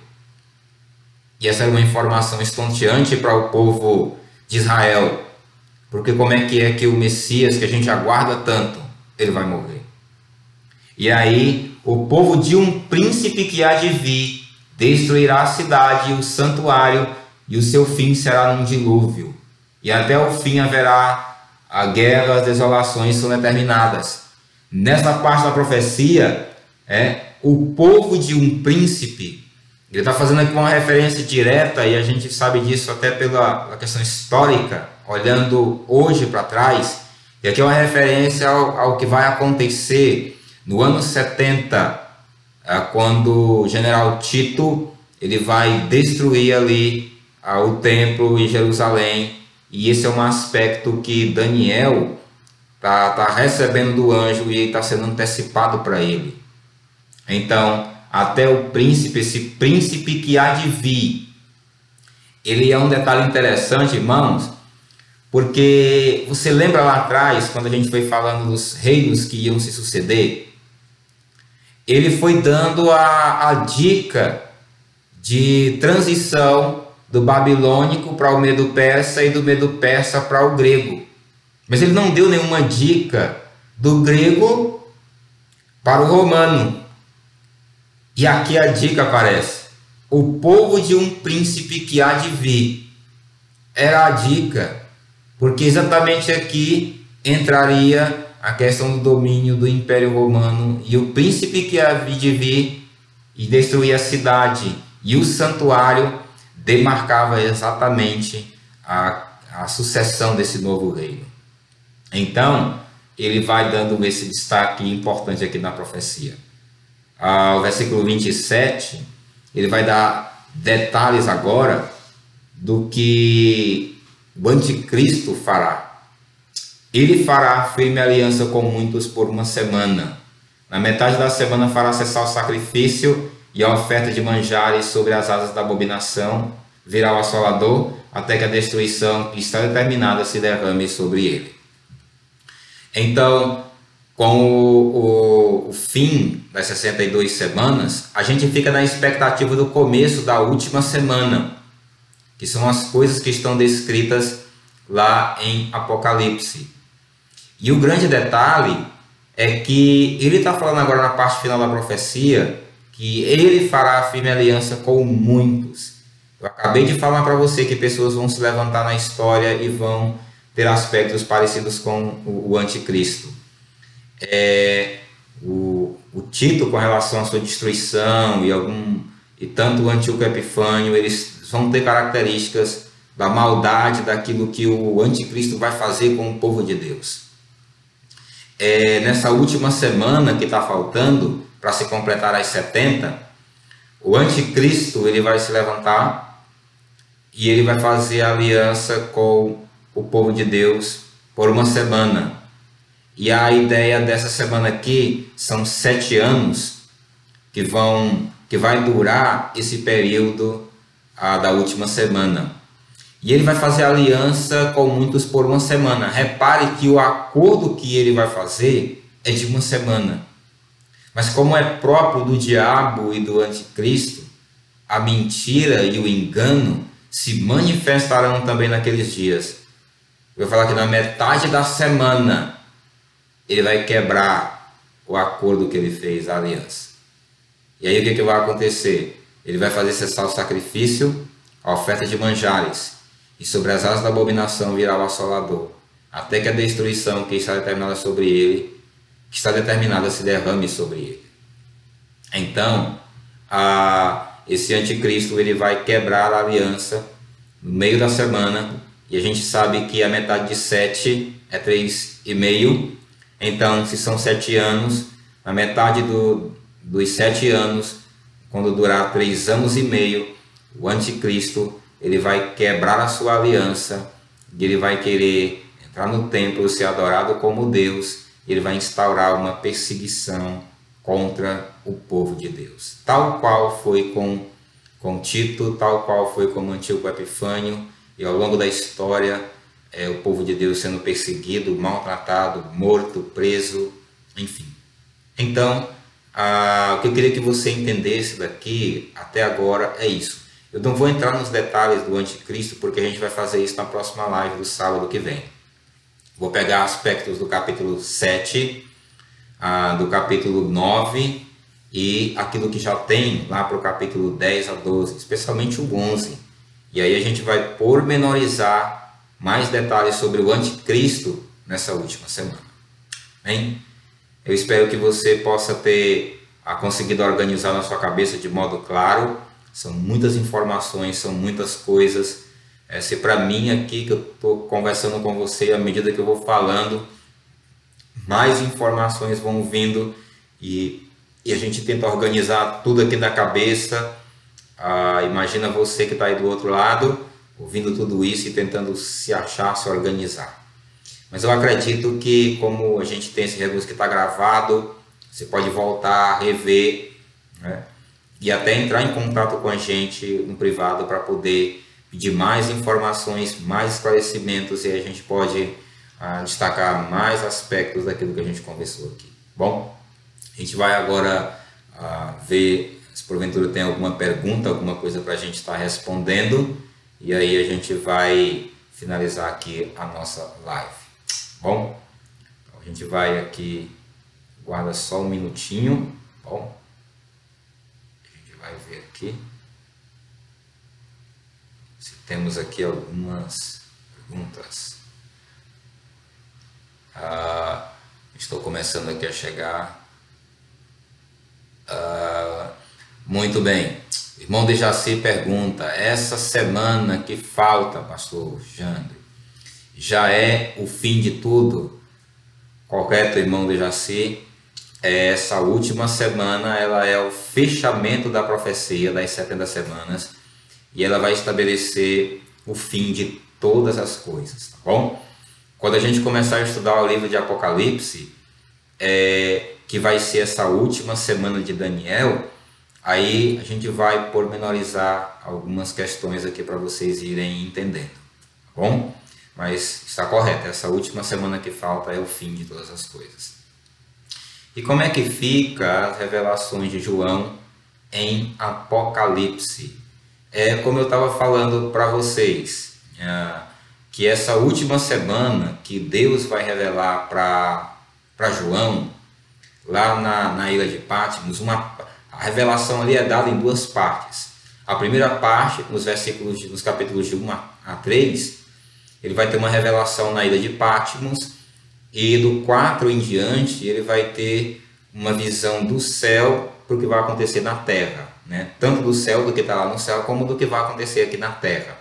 E essa era uma informação estonteante para o povo de Israel Porque como é que é que o Messias, que a gente aguarda tanto, ele vai morrer? E aí, o povo de um príncipe que há de vir destruirá a cidade e o santuário, e o seu fim será num dilúvio. E até o fim haverá a guerra, as desolações são determinadas. Nessa parte da profecia, é o povo de um príncipe. Ele está fazendo aqui uma referência direta, e a gente sabe disso até pela, questão histórica, olhando hoje para trás. E aqui é uma referência ao, ao que vai acontecer no ano 70, é, quando o general Tito ele vai destruir ali ah, o templo em Jerusalém. E esse é um aspecto que Daniel está tá recebendo do anjo e está sendo antecipado para ele. Então, até o príncipe, esse príncipe que há de vir, ele é um detalhe interessante, irmãos, porque você lembra lá atrás, quando a gente foi falando dos reinos que iam se suceder, ele foi dando a, a dica de transição do babilônico para o medo persa e do medo persa para o grego. Mas ele não deu nenhuma dica do grego para o romano. E aqui a dica aparece: o povo de um príncipe que há de vir. Era a dica, porque exatamente aqui entraria a questão do domínio do Império Romano e o príncipe que havia de vir e destruir a cidade e o santuário demarcava exatamente a, a sucessão desse novo reino. Então, ele vai dando esse destaque importante aqui na profecia. Ah, o versículo 27, ele vai dar detalhes agora do que o anticristo fará. Ele fará firme aliança com muitos por uma semana. Na metade da semana fará cessar o sacrifício e a oferta de manjares sobre as asas da abominação, virá o assolador, até que a destruição que está determinada se derrame sobre ele. Então, com o, o, o, fim das 62 semanas, a gente fica na expectativa do começo da última semana, que são as coisas que estão descritas lá em Apocalipse. E o grande detalhe é que ele está falando agora na parte final da profecia que ele fará firme aliança com muitos. Eu acabei de falar para você que pessoas vão se levantar na história e vão ter aspectos parecidos com o, o anticristo. É, o, o Tito com relação à sua destruição e algum e tanto o Antíoco Epifânio, eles vão ter características da maldade daquilo que o anticristo vai fazer com o povo de Deus é, nessa última semana que está faltando para se completar as 70, o anticristo ele vai se levantar e ele vai fazer aliança com o povo de Deus por uma semana. E a ideia dessa semana aqui são sete anos que vão que vai durar esse período a, da última semana. E ele vai fazer aliança com muitos por uma semana. Repare que o acordo que ele vai fazer é de uma semana. Mas como é próprio do diabo e do anticristo, a mentira e o engano se manifestarão também naqueles dias. Eu vou falar que na metade da semana ele vai quebrar o acordo que ele fez, a aliança. E aí o que, que vai acontecer? Ele vai fazer cessar o sacrifício, a oferta de manjares e sobre as asas da abominação virá o assolador, até que a destruição que está determinada sobre ele, que está determinada se derrame sobre ele. Então, a, esse anticristo ele vai quebrar a aliança no meio da semana, e a gente sabe que a metade de sete é três e meio, então se são sete anos, a metade do, dos sete anos, quando durar três anos e meio, o anticristo ele vai quebrar a sua aliança, e ele vai querer entrar no templo, ser adorado como Deus, ele vai instaurar uma perseguição contra o povo de Deus. Tal qual foi com, com Tito, tal qual foi com Antíoco Epifânio, e ao longo da história, é, o povo de Deus sendo perseguido, maltratado, morto, preso, enfim. Então, ah, o que eu queria que você entendesse daqui até agora é isso. Eu não vou entrar nos detalhes do anticristo, porque a gente vai fazer isso na próxima live do sábado que vem. Vou pegar aspectos do capítulo 7, ah, do capítulo 9 e aquilo que já tem lá para o capítulo 10 a 12, especialmente o 11. E aí a gente vai pormenorizar mais detalhes sobre o anticristo nessa última semana. Bem, eu espero que você possa ter ah, conseguido organizar na sua cabeça de modo claro. São muitas informações, são muitas coisas é, se para mim aqui que eu estou conversando com você, à medida que eu vou falando, mais informações vão vindo e, e a gente tenta organizar tudo aqui na cabeça. Ah, imagina você que está aí do outro lado, ouvindo tudo isso e tentando se achar, se organizar. Mas eu acredito que, como a gente tem esse recurso que está gravado, você pode voltar, rever né? e até entrar em contato com a gente no privado para poder pedir mais informações, mais esclarecimentos e a gente pode ah, destacar mais aspectos daquilo que a gente conversou aqui. Bom, a gente vai agora ah, ver se porventura tem alguma pergunta, alguma coisa para a gente estar tá respondendo e aí a gente vai finalizar aqui a nossa live. Bom, a gente vai aqui, guarda só um minutinho. Bom, a gente vai ver aqui. Temos aqui algumas perguntas. Ah, estou começando aqui a chegar. Ah, muito bem. Irmão de Jaci pergunta: essa semana que falta, pastor Jandro, já é o fim de tudo? Correto, irmão de Jaci? Essa última semana ela é o fechamento da profecia das 70 semanas e ela vai estabelecer o fim de todas as coisas, tá bom? Quando a gente começar a estudar o livro de Apocalipse, é, que vai ser essa última semana de Daniel, aí a gente vai pormenorizar algumas questões aqui para vocês irem entendendo, tá bom? Mas está correto, essa última semana que falta é o fim de todas as coisas. E como é que fica as revelações de João em Apocalipse? é como eu estava falando para vocês, é, que essa última semana que Deus vai revelar para João, lá na, na ilha de Patmos, uma, a revelação ali é dada em duas partes. A primeira parte, nos versículos, nos capítulos de 1 a 3, ele vai ter uma revelação na ilha de Patmos, e do 4 em diante, ele vai ter uma visão do céu para o que vai acontecer na terra né? tanto do céu, do que está lá no céu, como do que vai acontecer aqui na terra.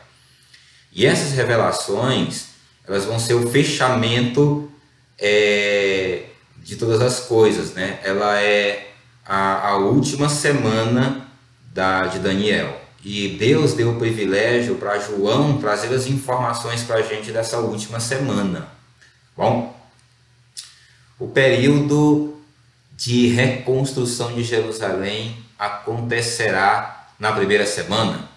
E essas revelações, elas vão ser o fechamento é, de todas as coisas. Né? Ela é a, a última semana da, de Daniel. E Deus deu o privilégio para João trazer as informações para a gente dessa última semana. Bom, o período de reconstrução de Jerusalém acontecerá na primeira semana?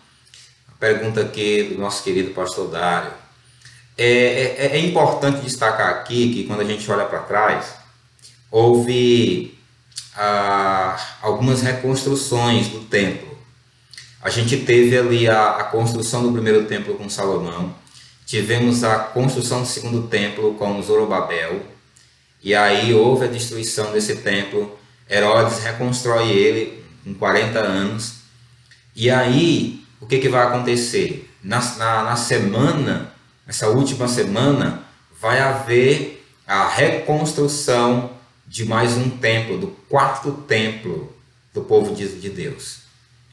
A pergunta aqui do nosso querido pastor Dário. É, é, é importante destacar aqui que quando a gente olha para trás, houve ah, algumas reconstruções do templo. A gente teve ali a, a construção do primeiro templo com Salomão, tivemos a construção do segundo templo com Zorobabel, e aí houve a destruição desse templo. Herodes reconstrói ele com 40 anos. E aí, o que, que vai acontecer? Na, na, na semana, essa última semana, vai haver a reconstrução de mais um templo, do quarto templo do povo de, de Deus.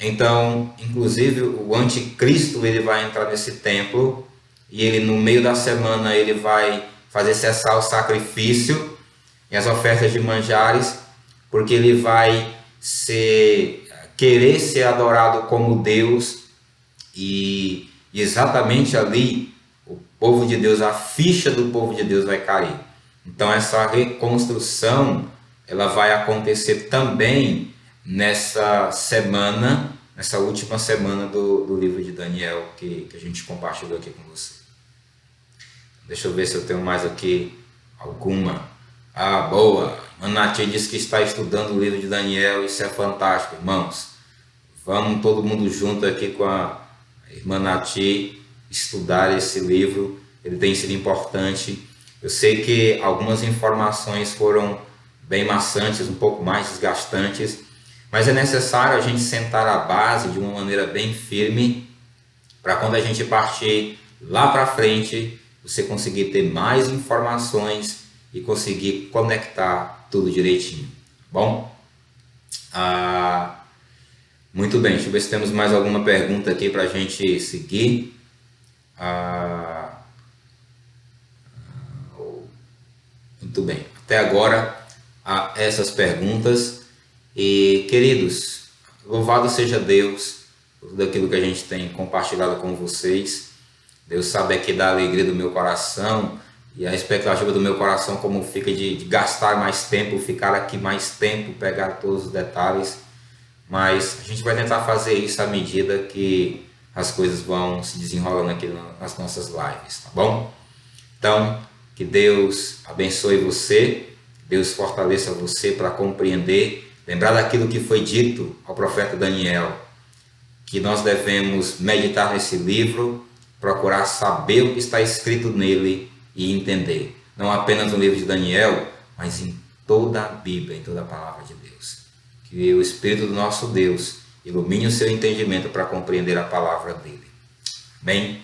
Então, inclusive, o anticristo ele vai entrar nesse templo e ele no meio da semana ele vai fazer cessar o sacrifício e as ofertas de manjares, porque ele vai ser, querer ser adorado como Deus e exatamente ali o povo de Deus, a ficha do povo de Deus vai cair. Então essa reconstrução ela vai acontecer também nessa semana, nessa última semana do, do livro de Daniel que, que a gente compartilhou aqui com você. Deixa eu ver se eu tenho mais aqui alguma. Ah, boa! Manati disse que está estudando o livro de Daniel, isso é fantástico, irmãos. Vamos todo mundo junto aqui com a irmã Nati estudar esse livro, ele tem sido importante. Eu sei que algumas informações foram bem maçantes, um pouco mais desgastantes, mas é necessário a gente sentar a base de uma maneira bem firme para quando a gente partir lá para frente, você conseguir ter mais informações e conseguir conectar tudo direitinho. Tá bom? Ah, muito bem, deixa eu ver se temos mais alguma pergunta aqui para a gente seguir. Ah, muito bem, até agora essas perguntas. E queridos, louvado seja Deus por tudo aquilo que a gente tem compartilhado com vocês. Deus sabe aqui da alegria do meu coração e a expectativa do meu coração como fica de, de, gastar mais tempo, ficar aqui mais tempo, pegar todos os detalhes. Mas a gente vai tentar fazer isso à medida que as coisas vão se desenrolando aqui nas nossas lives, tá bom? Então, que Deus abençoe você, Deus fortaleça você para compreender, lembrar daquilo que foi dito ao profeta Daniel, que nós devemos meditar nesse livro, procurar saber o que está escrito nele e entender. Não apenas no livro de Daniel, mas em toda a Bíblia, em toda a palavra de Deus. Que o Espírito do nosso Deus ilumine o seu entendimento para compreender a palavra dele. Bem,